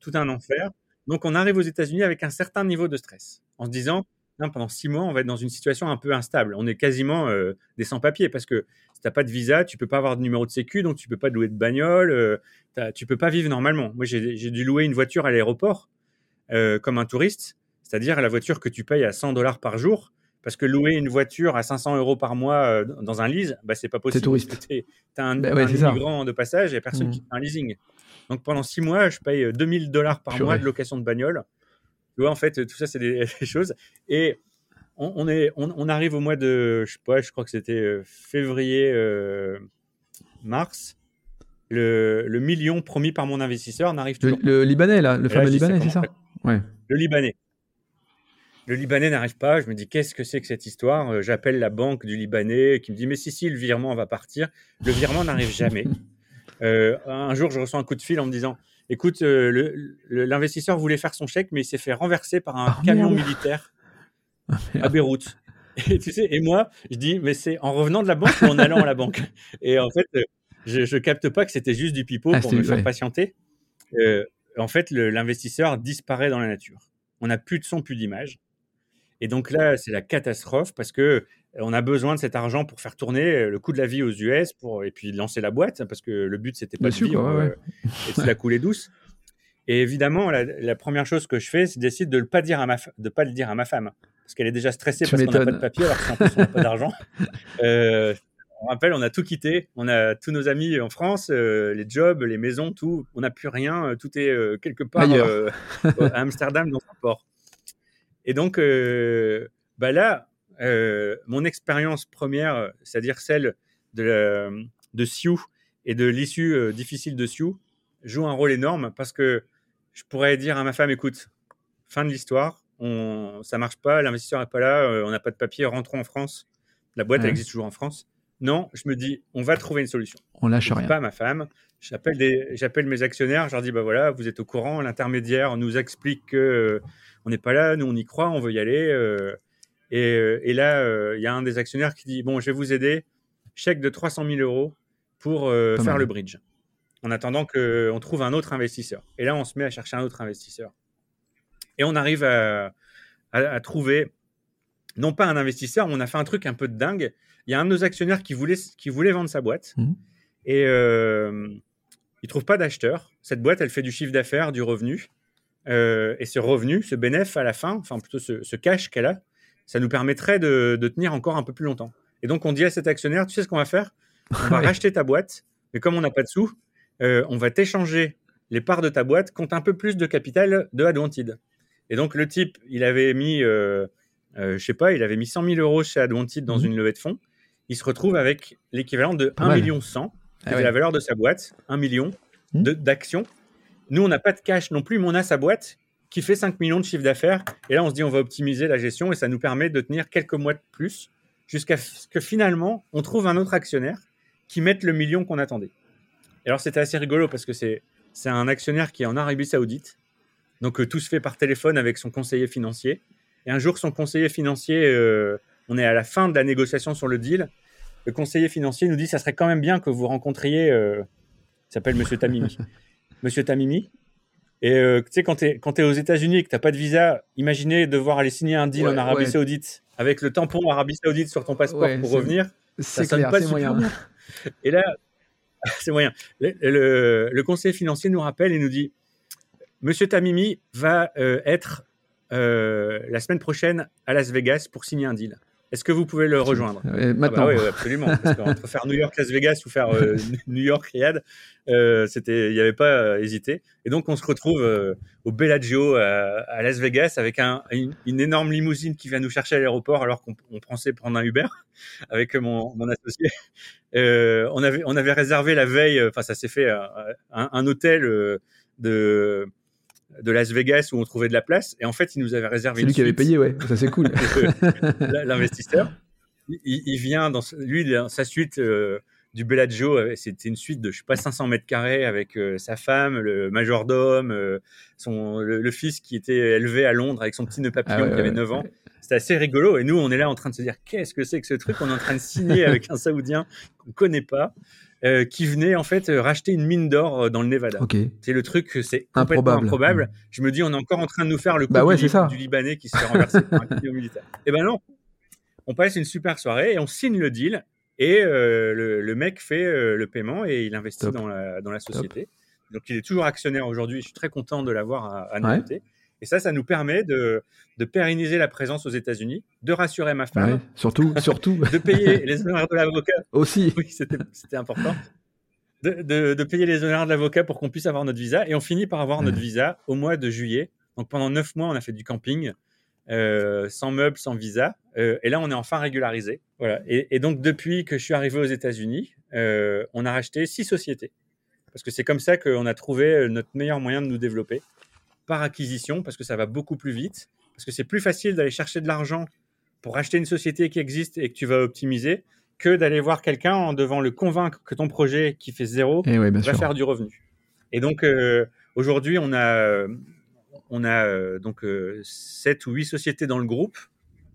[SPEAKER 2] tout un enfer. Donc, on arrive aux États-Unis avec un certain niveau de stress, en se disant, pendant six mois, on va être dans une situation un peu instable. On est quasiment des sans-papiers parce que si t'as pas de visa, tu peux pas avoir de numéro de sécu, donc tu peux pas louer de bagnole, euh, tu peux pas vivre normalement. Moi, j'ai dû louer une voiture à l'aéroport euh, comme un touriste, c'est-à-dire la voiture que tu payes à 100 dollars par jour, parce que louer une voiture à 500 euros par mois euh, dans un lease, bah, c'est pas possible.
[SPEAKER 3] C'est touriste.
[SPEAKER 2] Tu as un, bah immigrant de passage et personne mmh. qui a un leasing. Donc pendant six mois, je paye 2000 dollars par mois de location de bagnole. Tu vois, en fait, tout ça, c'est des, choses. Et on, est, on, arrive au mois de, je sais pas, je crois que c'était euh, février, euh, mars. Le, million promis par mon investisseur n'arrive toujours
[SPEAKER 3] le, le, Libanais, là, le fameux Libanais, c'est ça?
[SPEAKER 2] ouais. Le Libanais. Le Libanais n'arrive pas. Je me dis, qu'est-ce que c'est que cette histoire euh, J'appelle la banque du Libanais qui me dit, mais si, si, le virement va partir. Le virement n'arrive jamais. un jour, je reçois un coup de fil en me disant, écoute, l'investisseur voulait faire son chèque, mais il s'est fait renverser par un ah, camion militaire ah, à Beyrouth. Et tu sais, et moi, je dis, mais c'est en revenant de la banque ou en allant à la banque? Et en fait, je, je capte pas que c'était juste du pipeau ah, pour me faire patienter. Euh, en fait, l'investisseur disparaît dans la nature. On n'a plus de son, plus d'image. Et donc là, c'est la catastrophe parce que on a besoin de cet argent pour faire tourner le coût de la vie aux US pour, et puis lancer la boîte parce que le but, c'était pas de vivre euh, et de la couler douce. Et évidemment, la, première chose que je fais, c'est d'essayer de ne pas, dire à ma de pas le dire à ma femme. Parce qu'elle est déjà stressée parce qu'on n'a pas de papier, alors qu'en plus, on n'a pas d'argent. Euh, on rappelle, on a tout quitté. On a tous nos amis en France, euh, les jobs, les maisons, tout. On n'a plus rien. Tout est euh, quelque part à Amsterdam, dans un port. Et donc, bah là, mon expérience première, c'est-à-dire celle de, de Sioux et de l'issue difficile de Sioux, joue un rôle énorme parce que je pourrais dire à ma femme, écoute, fin de l'histoire, on, ça marche pas, l'investisseur n'est pas là, euh, on n'a pas de papier, rentrons en France. La boîte, elle existe toujours en France. Non, je me dis, on va trouver une solution.
[SPEAKER 3] On lâche rien.
[SPEAKER 2] Pas ma femme. J'appelle j'appelle mes actionnaires. Je leur dis, bah voilà, vous êtes au courant. L'intermédiaire nous explique que euh, on n'est pas là. Nous, on y croit. On veut y aller. Euh, et, là, il y a un des actionnaires qui dit, bon, je vais vous aider. Chèque de 300 000 euros pour faire le bridge en attendant qu'on trouve un autre investisseur. Et là, on se met à chercher un autre investisseur. Et on arrive à, trouver, non pas un investisseur, mais on a fait un truc un peu de dingue. Il y a un de nos actionnaires qui voulait, qui voulait vendre sa boîte. Mmh. Et euh, il ne trouve pas d'acheteur. Cette boîte, elle fait du chiffre d'affaires, du revenu. Euh, et ce revenu, ce bénéfice à la fin, enfin plutôt ce, cash qu'elle a, ça nous permettrait de, tenir encore un peu plus longtemps. Et donc, on dit à cet actionnaire, tu sais ce qu'on va faire? On va racheter ta boîte, mais comme on n'a pas de sous, euh, on va t'échanger les parts de ta boîte contre un peu plus de capital de Adwanted. Et donc le type, il avait mis, euh, je sais pas, il avait mis 100 000 euros chez Adwanted dans
[SPEAKER 3] Mhm.
[SPEAKER 2] une levée de fonds. Il se retrouve avec l'équivalent de
[SPEAKER 3] Pas
[SPEAKER 2] 1
[SPEAKER 3] mal.
[SPEAKER 2] million 100,
[SPEAKER 3] Ah ouais.
[SPEAKER 2] la valeur de sa boîte, 1 million de- d'actions. Nous, on n'a pas de cash non plus, mais on a sa boîte qui fait 5 millions de chiffre d'affaires. Et là, on se dit, on va optimiser la gestion et ça nous permet de tenir quelques mois de plus jusqu'à ce que finalement, on trouve un autre actionnaire qui mette le million qu'on attendait. Et alors, c'était assez rigolo parce que c'est un actionnaire qui est en Arabie Saoudite. Donc, euh, tout se fait par téléphone avec son conseiller financier. Et un jour, son conseiller financier, euh, on est à la fin de la négociation sur le deal. Le conseiller financier nous dit ça serait quand même bien que vous rencontriez, euh, il s'appelle Monsieur Tamimi. Monsieur Tamimi. Et euh, tu sais, quand tu es, aux États-Unis et que tu pas de visa, imaginez devoir aller signer un deal
[SPEAKER 3] Ouais,
[SPEAKER 2] en Arabie
[SPEAKER 3] ouais.
[SPEAKER 2] Saoudite avec le tampon Arabie Saoudite sur ton passeport
[SPEAKER 3] Ouais,
[SPEAKER 2] pour revenir.
[SPEAKER 3] C'est clair,
[SPEAKER 2] pas
[SPEAKER 3] c'est moyen.
[SPEAKER 2] Et là, c'est moyen. Le, le- le conseiller financier nous rappelle et nous dit Monsieur Tamimi va euh, être euh, la semaine prochaine à Las Vegas pour signer un deal. Est-ce que vous pouvez le rejoindre?
[SPEAKER 3] Euh,
[SPEAKER 2] Ah bah
[SPEAKER 3] Maintenant.
[SPEAKER 2] oui, absolument. Parce qu'entre faire New York, Las Vegas ou faire euh, New York, Riyad, euh, c'était, il n'y avait pas euh, hésité. Et donc, on se retrouve euh, au Bellagio à, Las Vegas avec un, une, une énorme limousine qui vient nous chercher à l'aéroport alors qu'on on pensait prendre un Uber avec mon, mon associé. Euh, on, avait, on avait réservé la veille, enfin, ça s'est fait un, un hôtel de, de Las Vegas où on trouvait de la place. Et en fait, il nous avait réservé
[SPEAKER 3] C'est lui qui avait payé, ouais. Ça, c'est cool.
[SPEAKER 2] l'investisseur. Il, il vient dans lui dans sa suite euh, du Bellagio. euh, C'était une suite de je sais pas 500 mètres carrés avec euh, sa femme, le majordome, euh, son le, le fils qui était élevé à Londres avec son petit nœud papillon
[SPEAKER 3] Ah ouais,
[SPEAKER 2] qui avait
[SPEAKER 3] ouais,
[SPEAKER 2] 9 ans.
[SPEAKER 3] ouais.
[SPEAKER 2] C'était assez rigolo. Et nous, on est là en train de se dire qu'est-ce que c'est que ce truc? On est en train de signer avec un Saoudien qu'on connaît pas. Euh, qui venait en fait euh, racheter une mine d'or euh, dans le Nevada. C'est le truc, c'est complètement
[SPEAKER 3] Improbable.
[SPEAKER 2] improbable. Je me dis, on est encore en train de nous faire le coup
[SPEAKER 3] Bah ouais,
[SPEAKER 2] du, Libanais qui se fait renverser par un client militaire. Et ben non, on passe une super soirée et on signe le deal. Et euh, le, le mec fait euh, le paiement et il investit
[SPEAKER 3] Top.
[SPEAKER 2] dans la, dans la société. Donc il est toujours actionnaire aujourd'hui. Je suis très content de l'avoir à, à
[SPEAKER 3] Ouais.
[SPEAKER 2] Et ça, ça nous permet de, de pérenniser la présence aux États-Unis, de rassurer ma femme,
[SPEAKER 3] Ouais. Surtout, surtout.
[SPEAKER 2] de payer les honoraires de l'avocat
[SPEAKER 3] Aussi.
[SPEAKER 2] oui, c'était important. De, de- de payer les honoraires de l'avocat pour qu'on puisse avoir notre visa. Et on finit par avoir notre visa au mois de juillet. Donc pendant neuf mois, on a fait du camping, euh, sans meubles, sans visa. Euh, et là, on est enfin régularisé. Voilà. Et, et donc depuis que je suis arrivé aux États-Unis, euh, on a racheté six sociétés. Parce que c'est comme ça qu'on a trouvé notre meilleur moyen de nous développer. Par acquisition, parce que ça va beaucoup plus vite. Parce que c'est plus facile d'aller chercher de l'argent pour acheter une société qui existe et que tu vas optimiser que d'aller voir quelqu'un en devant le convaincre que ton projet qui fait zéro
[SPEAKER 3] Et ouais, bien
[SPEAKER 2] va
[SPEAKER 3] sûr.
[SPEAKER 2] faire du revenu. Et donc euh, aujourd'hui, on a, on a euh, donc euh, sept ou huit sociétés dans le groupe,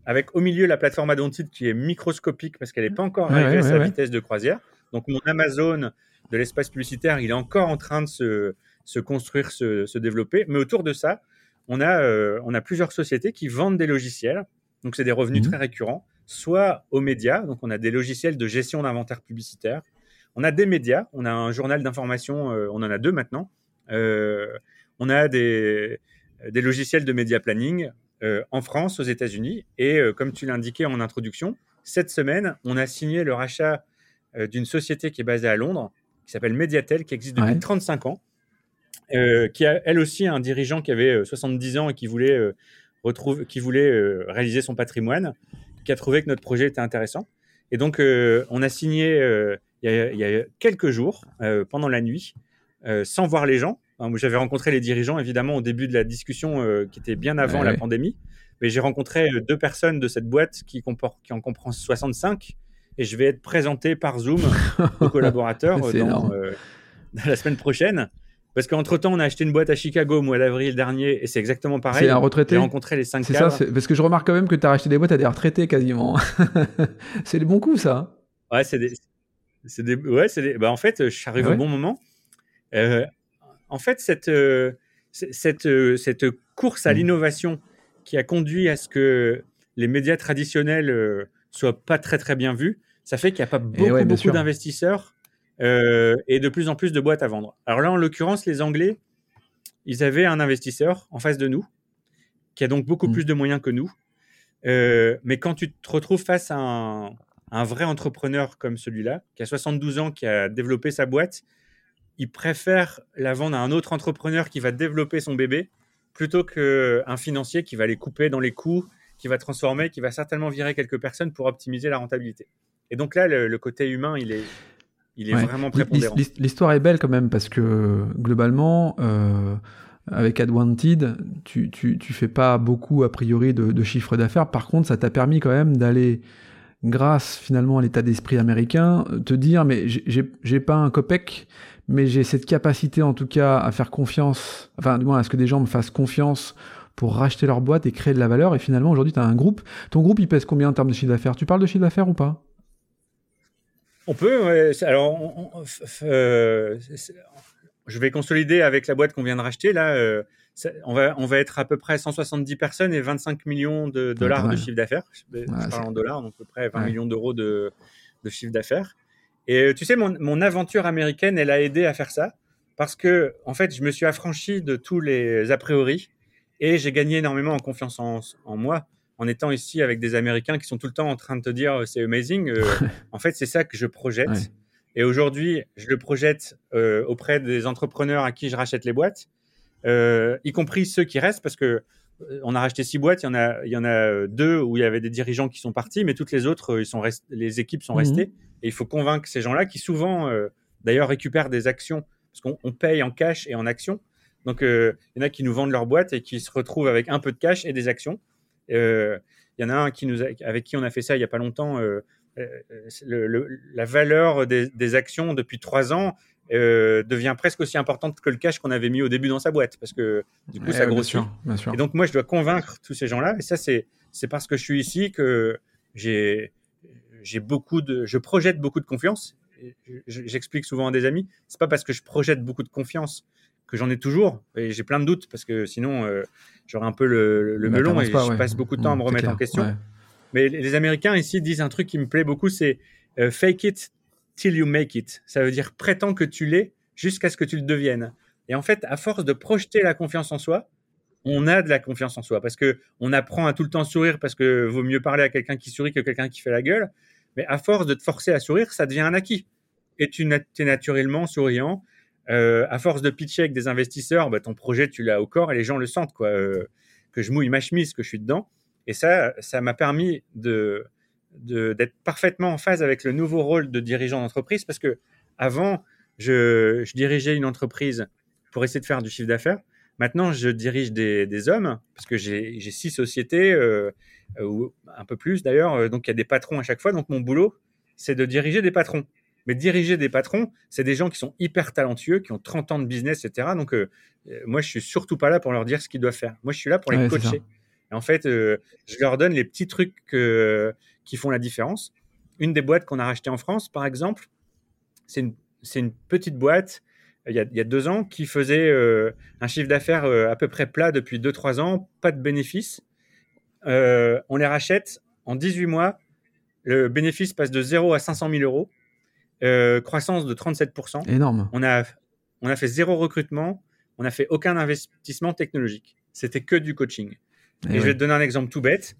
[SPEAKER 2] avec au milieu la plateforme Adonted qui est microscopique parce qu'elle n'est pas encore arrivée
[SPEAKER 3] ouais,
[SPEAKER 2] à sa vitesse de croisière. Donc mon Amazon de l'espace publicitaire, il est encore en train de se, se construire, se, se développer. Mais autour de ça, on a, euh, on a plusieurs sociétés qui vendent des logiciels. Donc c'est des revenus
[SPEAKER 3] Mhm.
[SPEAKER 2] très récurrents, soit aux médias. Donc on a des logiciels de gestion d'inventaire publicitaire. On a des médias, on a un journal d'information, euh, on en a deux maintenant. Euh, on a des, des logiciels de média planning en France, aux États-Unis. Et comme tu l'indiquais en introduction, cette semaine, on a signé le rachat d'une société qui est basée à Londres, qui s'appelle Mediatel, qui existe depuis
[SPEAKER 3] Ouais.
[SPEAKER 2] 35 ans, euh, qui a elle aussi un dirigeant qui avait euh, 70 ans et qui voulait, euh, retrouver, qui voulait euh, réaliser son patrimoine, qui a trouvé que notre projet était intéressant. Et donc, euh, on a signé euh, il, y a, il y a quelques jours, euh, pendant la nuit, euh, sans voir les gens. Moi, J'avais rencontré les dirigeants, évidemment, au début de la discussion, euh, qui était bien avant
[SPEAKER 3] Ouais,
[SPEAKER 2] la
[SPEAKER 3] ouais.
[SPEAKER 2] pandémie. Mais j'ai rencontré euh, deux personnes de cette boîte qui, comporte, qui en comprend 65. Et je vais être présenté par Zoom aux collaborateurs euh, euh, dans la semaine prochaine. Parce qu'entre-temps, on a acheté une boîte à Chicago au mois d'avril dernier et c'est exactement pareil.
[SPEAKER 3] C'est un retraité
[SPEAKER 2] J'ai rencontré les cinq
[SPEAKER 3] C'est ça, parce que je remarque quand même que tu as racheté des boîtes à des retraités quasiment. c'est le bon coup, ça.
[SPEAKER 2] Ouais, c'est des, des, ouais, c'est des, bah, en fait, je suis arrivé
[SPEAKER 3] ouais
[SPEAKER 2] au bon moment. Euh, en fait, cette, euh, cette, euh, cette course à
[SPEAKER 3] Mm.
[SPEAKER 2] l'innovation qui a conduit à ce que les médias traditionnels soient pas très très bien vus, ça fait qu'il n'y a pas beaucoup,
[SPEAKER 3] Eh ouais,
[SPEAKER 2] beaucoup
[SPEAKER 3] sûr.
[SPEAKER 2] d'investisseurs euh, et de plus en plus de boîtes à vendre. Alors là, en l'occurrence, les Anglais, ils avaient un investisseur en face de nous qui a donc beaucoup
[SPEAKER 3] Mm.
[SPEAKER 2] plus de moyens que nous. Euh, mais quand tu te retrouves face à un, un vrai entrepreneur comme celui-là, qui a 72 ans, qui a développé sa boîte, il préfère la vendre à un autre entrepreneur qui va développer son bébé plutôt qu'un financier qui va les couper dans les coûts, qui va transformer, qui va certainement virer quelques personnes pour optimiser la rentabilité. Et donc là, le, côté humain, il est, il est vraiment prépondérant.
[SPEAKER 3] L'histoire est belle quand même parce que globalement, euh, avec AdWanted, tu, tu, tu fais pas beaucoup a priori de, de chiffre d'affaires. Par contre, ça t'a permis quand même d'aller grâce finalement à l'état d'esprit américain, te dire mais j'ai pas un copec, mais j'ai cette capacité en tout cas à faire confiance, enfin du moins à ce que des gens me fassent confiance pour racheter leur boîte et créer de la valeur. Et finalement aujourd'hui tu as un groupe. Ton groupe il pèse combien en termes de chiffre d'affaires? Tu parles de chiffre d'affaires ou pas?
[SPEAKER 2] On peut. Alors euh, je vais consolider avec la boîte qu'on vient de racheter là. Euh, on va, on va être à peu près 170 personnes et 25 millions de dollars de chiffre d'affaires. Je parle en dollars, donc à peu près 20 millions d'euros de, chiffre d'affaires. Et euh, tu sais, mon, aventure américaine, elle a aidé à faire ça parce que, en fait, je me suis affranchi de tous les a priori et j'ai gagné énormément en confiance en, moi en étant ici avec des Américains qui sont tout le temps en train de te dire euh, c'est amazing. Euh, en fait, c'est ça que je projette. Et aujourd'hui, je le projette auprès des entrepreneurs à qui je rachète les boîtes euh, y compris ceux qui restent, parce que euh, on a racheté six boîtes, il y en a, il y en a deux où il y avait des dirigeants qui sont partis, mais toutes les autres, euh, ils sont les équipes sont mhm. restées. Et il faut convaincre ces gens-là qui souvent, d'ailleurs, récupèrent des actions, parce qu'on paye en cash et en actions. Donc, il y en a qui nous vendent leur boîte et qui se retrouvent avec un peu de cash et des actions. Il y en a un qui nous avec qui on a fait ça il y a pas longtemps. la valeur des, des, actions depuis trois ans, euh, devient presque aussi importante que le cash qu'on avait mis au début dans sa boîte parce que du coup ça grossit. Et donc moi je dois convaincre tous ces gens-là et ça c'est c'est parce que je suis ici que j'ai j'ai beaucoup de je projette beaucoup de confiance. J'explique souvent à des amis, c'est pas parce que je projette beaucoup de confiance que j'en ai toujours et j'ai plein de doutes parce que sinon euh, j'aurais un peu le, le bah, melon et je passe beaucoup de temps à me remettre en question. Mais les Américains ici disent un truc qui me plaît beaucoup, c'est euh, fake it till you make it. Ça veut dire prétends que tu l'es jusqu'à ce que tu le deviennes. Et en fait, à force de projeter la confiance en soi, on a de la confiance en soi parce que on apprend à tout le temps sourire parce que vaut mieux parler à quelqu'un qui sourit que quelqu'un qui fait la gueule. Mais à force de te forcer à sourire, ça devient un acquis. Et tu es naturellement souriant. Euh, à force de pitcher avec des investisseurs, bah, ton projet, tu l'as au corps et les gens le sentent, quoi. Euh, que je mouille ma chemise, que je suis dedans. Et ça, ça m'a permis de, d'être parfaitement en phase avec le nouveau rôle de dirigeant d'entreprise parce que avant, je, dirigeais une entreprise pour essayer de faire du chiffre d'affaires. Maintenant, je dirige des, hommes parce que j'ai six sociétés, euh, ou un peu plus d'ailleurs. Donc, il y a des patrons à chaque fois. Donc, mon boulot, c'est de diriger des patrons. Mais diriger des patrons, c'est des gens qui sont hyper talentueux, qui ont 30 ans de business, etc. Donc, euh, moi, je suis surtout pas là pour leur dire ce qu'ils doivent faire. Moi, je suis là pour les coacher. Et en fait, je leur donne les petits trucs que, qui font la différence. Une des boîtes qu'on a rachetées en France, par exemple, c'est une, une, petite boîte euh, il y, a, il y, a, deux ans qui faisait euh, un chiffre d'affaires euh, à peu près plat depuis 2-3 ans, pas de bénéfices. on les rachète en 18 mois. Le bénéfice passe de 0 à 500 000 euros. Croissance de 37%.
[SPEAKER 3] Énorme.
[SPEAKER 2] On a, on a fait zéro recrutement. On n'a fait aucun investissement technologique. C'était que du coaching. Et, eh je vais te donner un exemple tout bête.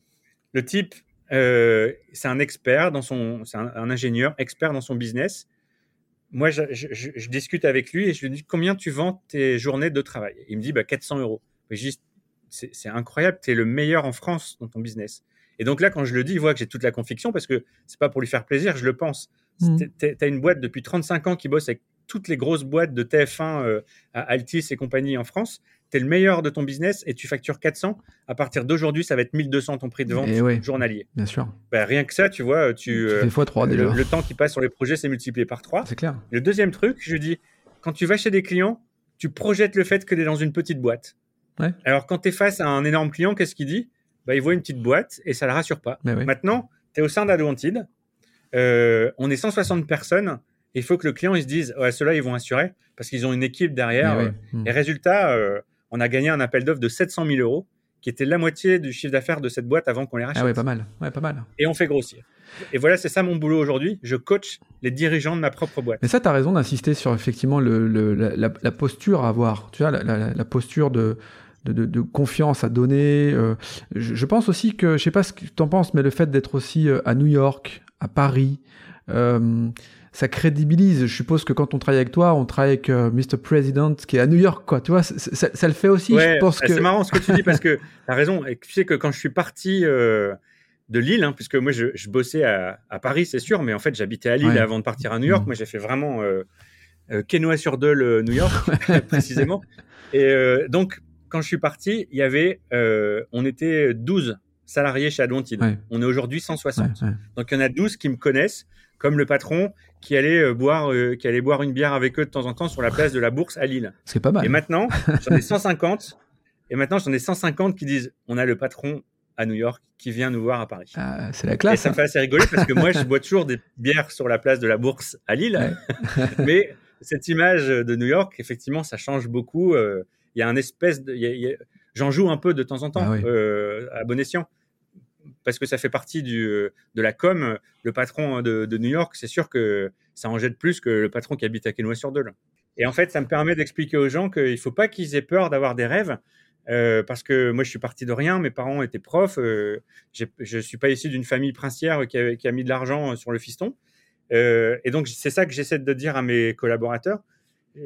[SPEAKER 2] Le type euh, c'est un expert dans son, c'est un, ingénieur expert dans son business. Moi, je, je, discute avec lui et je lui dis combien tu vends tes journées de travail? Il me dit bah 400 euros. C'est incroyable, tu es le meilleur en France dans ton business. Et donc là, quand je le dis, il voit que j'ai toute la conviction parce que c'est pas pour lui faire plaisir, je le pense. Mmh. Tu as une boîte depuis 35 ans qui bosse avec toutes les grosses boîtes de TF1 euh, à Altis et compagnie en France tu es le meilleur de ton business et tu factures 400, à partir d'aujourd'hui, ça va être 1200 ton prix de vente journalier.
[SPEAKER 3] Bien sûr.
[SPEAKER 2] Ben, rien que ça, tu vois, tu,
[SPEAKER 3] tu fais 3
[SPEAKER 2] euh, le, le, temps qui passe sur les projets, c'est multiplié par 3.
[SPEAKER 3] C'est clair.
[SPEAKER 2] Le deuxième truc, je dis, quand tu vas chez des clients, tu projettes le fait que tu es dans une petite boîte.
[SPEAKER 3] Ouais.
[SPEAKER 2] Alors, quand tu es face à un énorme client, qu'est-ce qu'il dit? Bah, Il voit une petite boîte et ça le rassure pas. Maintenant, tu es au sein d'Adwanted. Euh, on est 160 personnes. Il faut que le client il se dise ouais, ceux-là, ils vont assurer parce qu'ils ont une équipe derrière. Euh, hmm. Et résultat, euh, on a gagné un appel d'offres de 700 000 euros, qui était la moitié du chiffre d'affaires de cette boîte avant qu'on les rachète.
[SPEAKER 3] Ah ouais, pas mal. Ouais, pas mal.
[SPEAKER 2] Et on fait grossir. Et voilà, c'est ça mon boulot aujourd'hui. Je coach les dirigeants de ma propre boîte.
[SPEAKER 3] Mais ça, tu as raison d'insister sur effectivement le, la, posture à avoir. Tu vois, la, posture de, de, confiance à donner. Euh, je, pense aussi que, je sais pas ce que tu en penses, mais le fait d'être aussi à New York, à Paris. Euh, ça crédibilise. Je suppose que quand on travaille avec toi, on travaille avec euh, Mr. President qui est à New York, quoi. Tu vois, ça, le fait aussi. je pense
[SPEAKER 2] bah,
[SPEAKER 3] que...
[SPEAKER 2] C'est marrant ce que tu dis parce que tu as raison. Et tu sais que quand je suis parti euh, de Lille, hein, puisque moi je, bossais à, Paris, c'est sûr, mais en fait j'habitais à Lille avant de partir à New York. Mm. Moi j'ai fait vraiment euh, euh sur Deule, New York, précisément. Et donc quand je suis parti, il y avait, on était 12 salariés chez Adwanted. On est aujourd'hui 160. Donc il y en a 12 qui me connaissent comme le patron qui allait euh, boire, euh, qui allait boire une bière avec eux de temps en temps sur la place de la Bourse à Lille.
[SPEAKER 3] C'est pas mal.
[SPEAKER 2] Et maintenant, j'en ai 150. Et maintenant, j'en ai 150 qui disent on a le patron à New York qui vient nous voir à Paris.
[SPEAKER 3] Ah, c'est la classe.
[SPEAKER 2] Et ça me fait assez rigoler parce que moi, je bois toujours des bières sur la place de la Bourse à Lille. Mais cette image de New York, effectivement, ça change beaucoup. Euh, il y a un espèce de. J'en joue un peu de temps en temps ah à bon escient parce que ça fait partie du, de la com. Le patron de, New York, c'est sûr que ça en jette plus que le patron qui habite à Quesnoy-sur-Deule. Et en fait, ça me permet d'expliquer aux gens qu'il ne faut pas qu'ils aient peur d'avoir des rêves. Euh, parce que moi, je suis parti de rien. Mes parents étaient profs. Euh, je ne suis pas issu d'une famille princière qui a, mis de l'argent sur le fiston. Euh, et donc, c'est ça que j'essaie de dire à mes collaborateurs.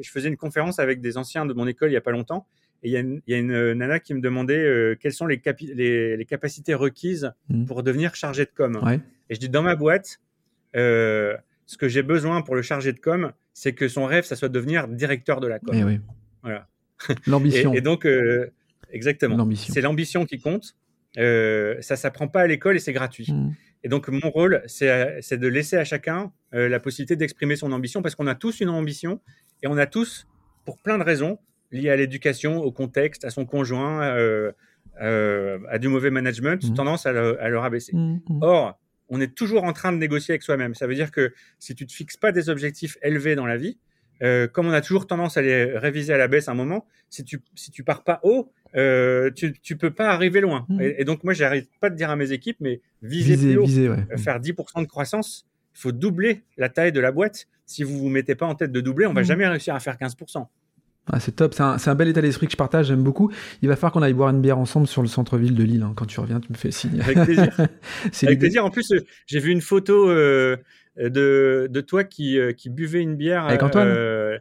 [SPEAKER 2] Je faisais une conférence avec des anciens de mon école il n'y a pas longtemps. Et il y, a une euh, nana qui me demandait euh, quelles sont les, les, capacités requises mmh. pour devenir chargé de com. Et je dis, dans ma boîte, euh, ce que j'ai besoin pour le chargé de com, c'est que son rêve, ça soit de devenir directeur de la com.
[SPEAKER 3] Eh oui.
[SPEAKER 2] Voilà.
[SPEAKER 3] L'ambition.
[SPEAKER 2] et, donc, exactement. C'est l'ambition qui compte. ça s'apprend pas à l'école et c'est gratuit. Mmh. Et donc, mon rôle, c'est de laisser à chacun la possibilité d'exprimer son ambition parce qu'on a tous une ambition et on a tous, pour plein de raisons, lié à l'éducation, au contexte, à son conjoint, euh, euh, à du mauvais management, mmh. tendance à le, à rabaisser. Mmh, mmh. Or, on est toujours en train de négocier avec soi-même. Ça veut dire que si tu te fixes pas des objectifs élevés dans la vie, euh, comme on a toujours tendance à les réviser à la baisse à un moment, si tu si tu pars pas haut, euh, tu tu peux pas arriver loin. Et, donc moi j'arrive pas de dire à mes équipes, mais viser, plus haut, euh, faire 10% de croissance, il faut doubler la taille de la boîte. Si vous vous mettez pas en tête de doubler, on va jamais réussir à faire 15%.
[SPEAKER 3] Ah, c'est top, c'est un, bel état d'esprit que je partage, j'aime beaucoup. Il va falloir qu'on aille boire une bière ensemble sur le centre-ville de Lille. Hein. Quand tu reviens, tu me fais signe.
[SPEAKER 2] Avec plaisir. Avec plaisir. En plus, euh, j'ai vu une photo euh, de, de, toi qui, euh, qui buvait une bière.
[SPEAKER 3] Avec Antoine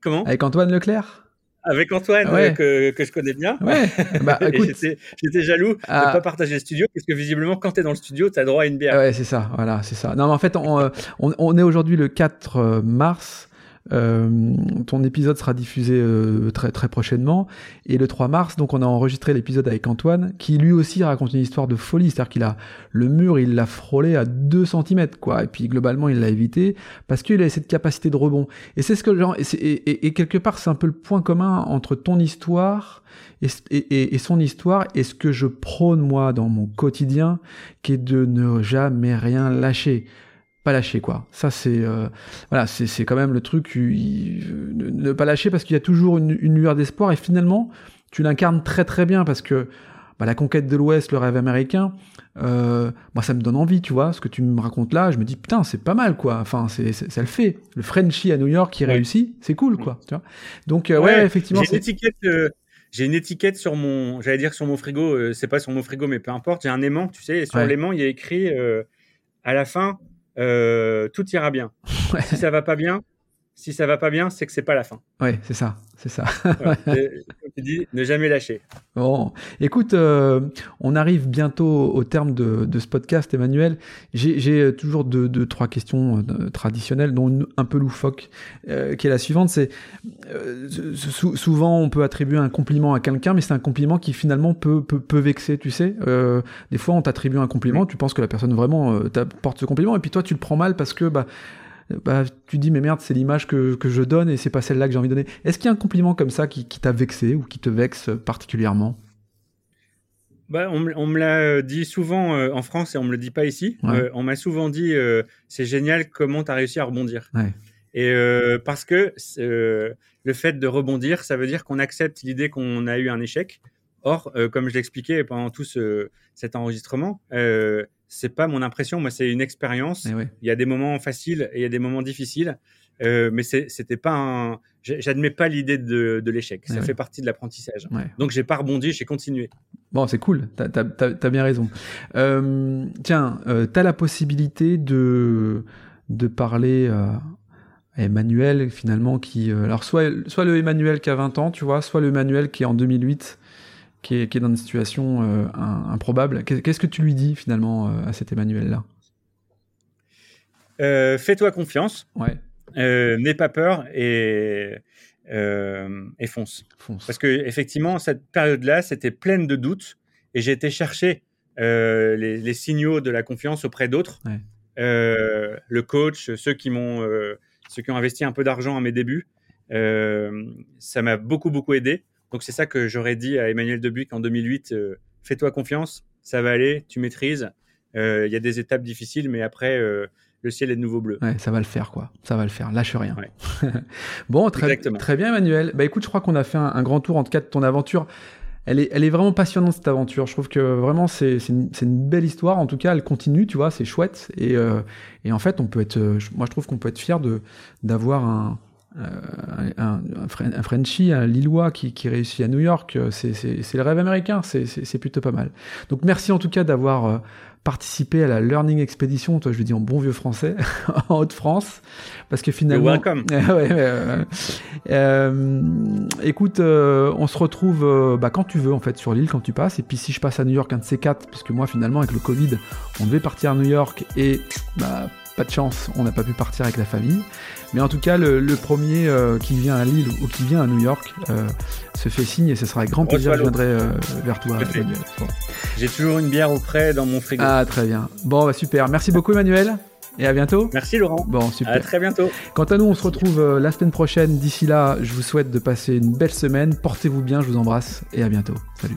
[SPEAKER 2] Comment?
[SPEAKER 3] Avec Antoine Leclerc?
[SPEAKER 2] Avec Antoine, que, que, je connais bien.
[SPEAKER 3] Ouais. Bah,
[SPEAKER 2] J'étais jaloux de ne ah. pas partager le studio, parce que visiblement, quand tu es dans le studio, tu as droit à une bière.
[SPEAKER 3] Ouais, c'est ça. Voilà, c'est ça. Non, mais en fait, on, on, on est aujourd'hui le 4 mars. Euh, ton épisode sera diffusé euh, très très prochainement. Et le 3 mars, donc on a enregistré l'épisode avec Antoine, qui lui aussi raconte une histoire de folie, c'est-à-dire qu'il a le mur, il l'a frôlé à 2 cm, quoi. Et puis globalement, il l'a évité parce qu'il a cette capacité de rebond. Et c'est ce que genre, et, et, quelque part, c'est un peu le point commun entre ton histoire et, et, son histoire et ce que je prône moi dans mon quotidien, qui est de ne jamais rien lâcher pas lâcher quoi. Ça c'est euh, voilà, c'est quand même le truc ne, pas lâcher parce qu'il y a toujours une, lueur d'espoir et finalement tu l'incarnes très très bien parce que bah, la conquête de l'Ouest, le rêve américain, euh, moi ça me donne envie, tu vois, ce que tu me racontes là, je me dis putain c'est pas mal quoi. Enfin c'est ça le fait. Le Frenchie à New York qui réussit, c'est cool quoi. Tu vois Donc euh, ouais, effectivement.
[SPEAKER 2] J'ai une étiquette. j'ai une étiquette sur mon, j'allais dire sur mon frigo, c'est pas sur mon frigo, mais peu importe. J'ai un aimant, tu sais, et sur l'aimant il y a écrit à la fin, euh, tout ira bien. Si ça va pas bien, si ça va pas bien, c'est que c'est pas la fin.
[SPEAKER 3] Ouais, c'est ça, c'est ça.
[SPEAKER 2] comme tu dis, ne jamais lâcher.
[SPEAKER 3] Bon, écoute, euh, on arrive bientôt au terme de, ce podcast, Emmanuel. J'ai euh, toujours deux, trois questions traditionnelles, dont une un peu loufoque, qui est la suivante. C'est souvent on peut attribuer un compliment à quelqu'un, mais c'est un compliment qui finalement peut peut, vexer, tu sais. des fois, on t'attribue un compliment, tu penses que la personne vraiment t'apporte ce compliment, et puis toi, tu le prends mal parce que bah bah, tu dis mais merde c'est l'image que, que, je donne et c'est pas celle-là que j'ai envie de donner. Est-ce qu'il y a un compliment comme ça qui, qui t'a vexé ou qui te vexe particulièrement?
[SPEAKER 2] Bah, on, on, me l'a dit souvent euh, en France et on me le dit pas ici. Euh, on m'a souvent dit euh, c'est génial comment tu as réussi à rebondir.
[SPEAKER 3] Ouais.
[SPEAKER 2] Et parce que le fait de rebondir, ça veut dire qu'on accepte l'idée qu'on a eu un échec. Or, comme je l'expliquais pendant tout ce, cet enregistrement, c'est pas mon impression. Moi, c'est une expérience.
[SPEAKER 3] Eh ouais.
[SPEAKER 2] Il y a des moments faciles et il y a des moments difficiles. Euh, mais c'était pas un. J'admets pas l'idée de, de l'échec.
[SPEAKER 3] Eh
[SPEAKER 2] Ça
[SPEAKER 3] ouais.
[SPEAKER 2] fait partie de l'apprentissage.
[SPEAKER 3] Ouais.
[SPEAKER 2] Donc j'ai pas rebondi, j'ai continué.
[SPEAKER 3] Bon, c'est cool, t'as bien raison. Euh, tiens, euh, t'as la possibilité de, de parler à Emmanuel, finalement, qui... alors, soit, soit le Emmanuel qui a 20 ans, tu vois, soit le Emmanuel qui est en 2008, qui est, qui est dans une situation euh, improbable. Qu'est- Qu'est-ce que tu lui dis, finalement, euh, à cet Emmanuel-là?
[SPEAKER 2] Euh, Fais-toi confiance,
[SPEAKER 3] Ouais,
[SPEAKER 2] euh, n'aie pas peur et, et fonce.
[SPEAKER 3] fonce.
[SPEAKER 2] Parce que effectivement, cette période-là, c'était pleine de doutes et j'ai été chercher les, les signaux de la confiance auprès d'autres.
[SPEAKER 3] Ouais.
[SPEAKER 2] Le coach, ceux qui m'ont, ceux qui ont investi un peu d'argent à mes débuts, ça m'a beaucoup beaucoup aidé. Donc c'est ça que j'aurais dit à Emmanuel Debuc en 2008 euh, fais-toi confiance, ça va aller, tu maîtrises. Euh, Il y a des étapes difficiles, mais après euh, le ciel est de nouveau bleu.
[SPEAKER 3] Ouais, ça va le faire, quoi. Ça va le faire. Lâche rien.
[SPEAKER 2] Ouais.
[SPEAKER 3] bon, très,
[SPEAKER 2] Exactement.
[SPEAKER 3] très bien, Emmanuel. Bah écoute, je crois qu'on a fait un, un grand tour en tout cas de ton aventure. Elle est, elle est vraiment passionnante cette aventure. Je trouve que vraiment c'est une, une belle histoire. En tout cas, elle continue, tu vois, c'est chouette. Et, euh, et en fait, on peut être, moi je trouve qu'on peut être fier de d'avoir un, euh, un, un, un Frenchie, un Lillois qui, qui réussit à New York. Euh, C'est le rêve américain. C'est plutôt pas mal. Donc merci en tout cas d'avoir euh, participé à la Learning Expedition. Toi, je le dis en bon vieux français, en Haute-France, parce que finalement.
[SPEAKER 2] You're welcome.
[SPEAKER 3] Ouais, ouais, ouais. Euh, écoute, euh, on se retrouve bah, quand tu veux en fait sur l'île quand tu passes. Et puis si je passe à New York un de ces quatre, puisque moi finalement avec le Covid, on devait partir à New York et bah, pas de chance, on n'a pas pu partir avec la famille. Mais en tout cas, le, le premier euh, qui vient à Lille ou qui vient à New York euh, se fait signe et ce sera avec grand plaisir que je viendrai euh, vers toi. Emmanuel.
[SPEAKER 2] J'ai toujours une bière au frais dans mon frigo.
[SPEAKER 3] Ah très bien. Bon bah super. Merci beaucoup Emmanuel et à bientôt.
[SPEAKER 2] Merci Laurent.
[SPEAKER 3] Bon super.
[SPEAKER 2] À très bientôt.
[SPEAKER 3] Quant à nous, on se retrouve la semaine prochaine. D'ici là, je vous souhaite de passer une belle semaine. Portez-vous bien, je vous embrasse et à bientôt. Salut.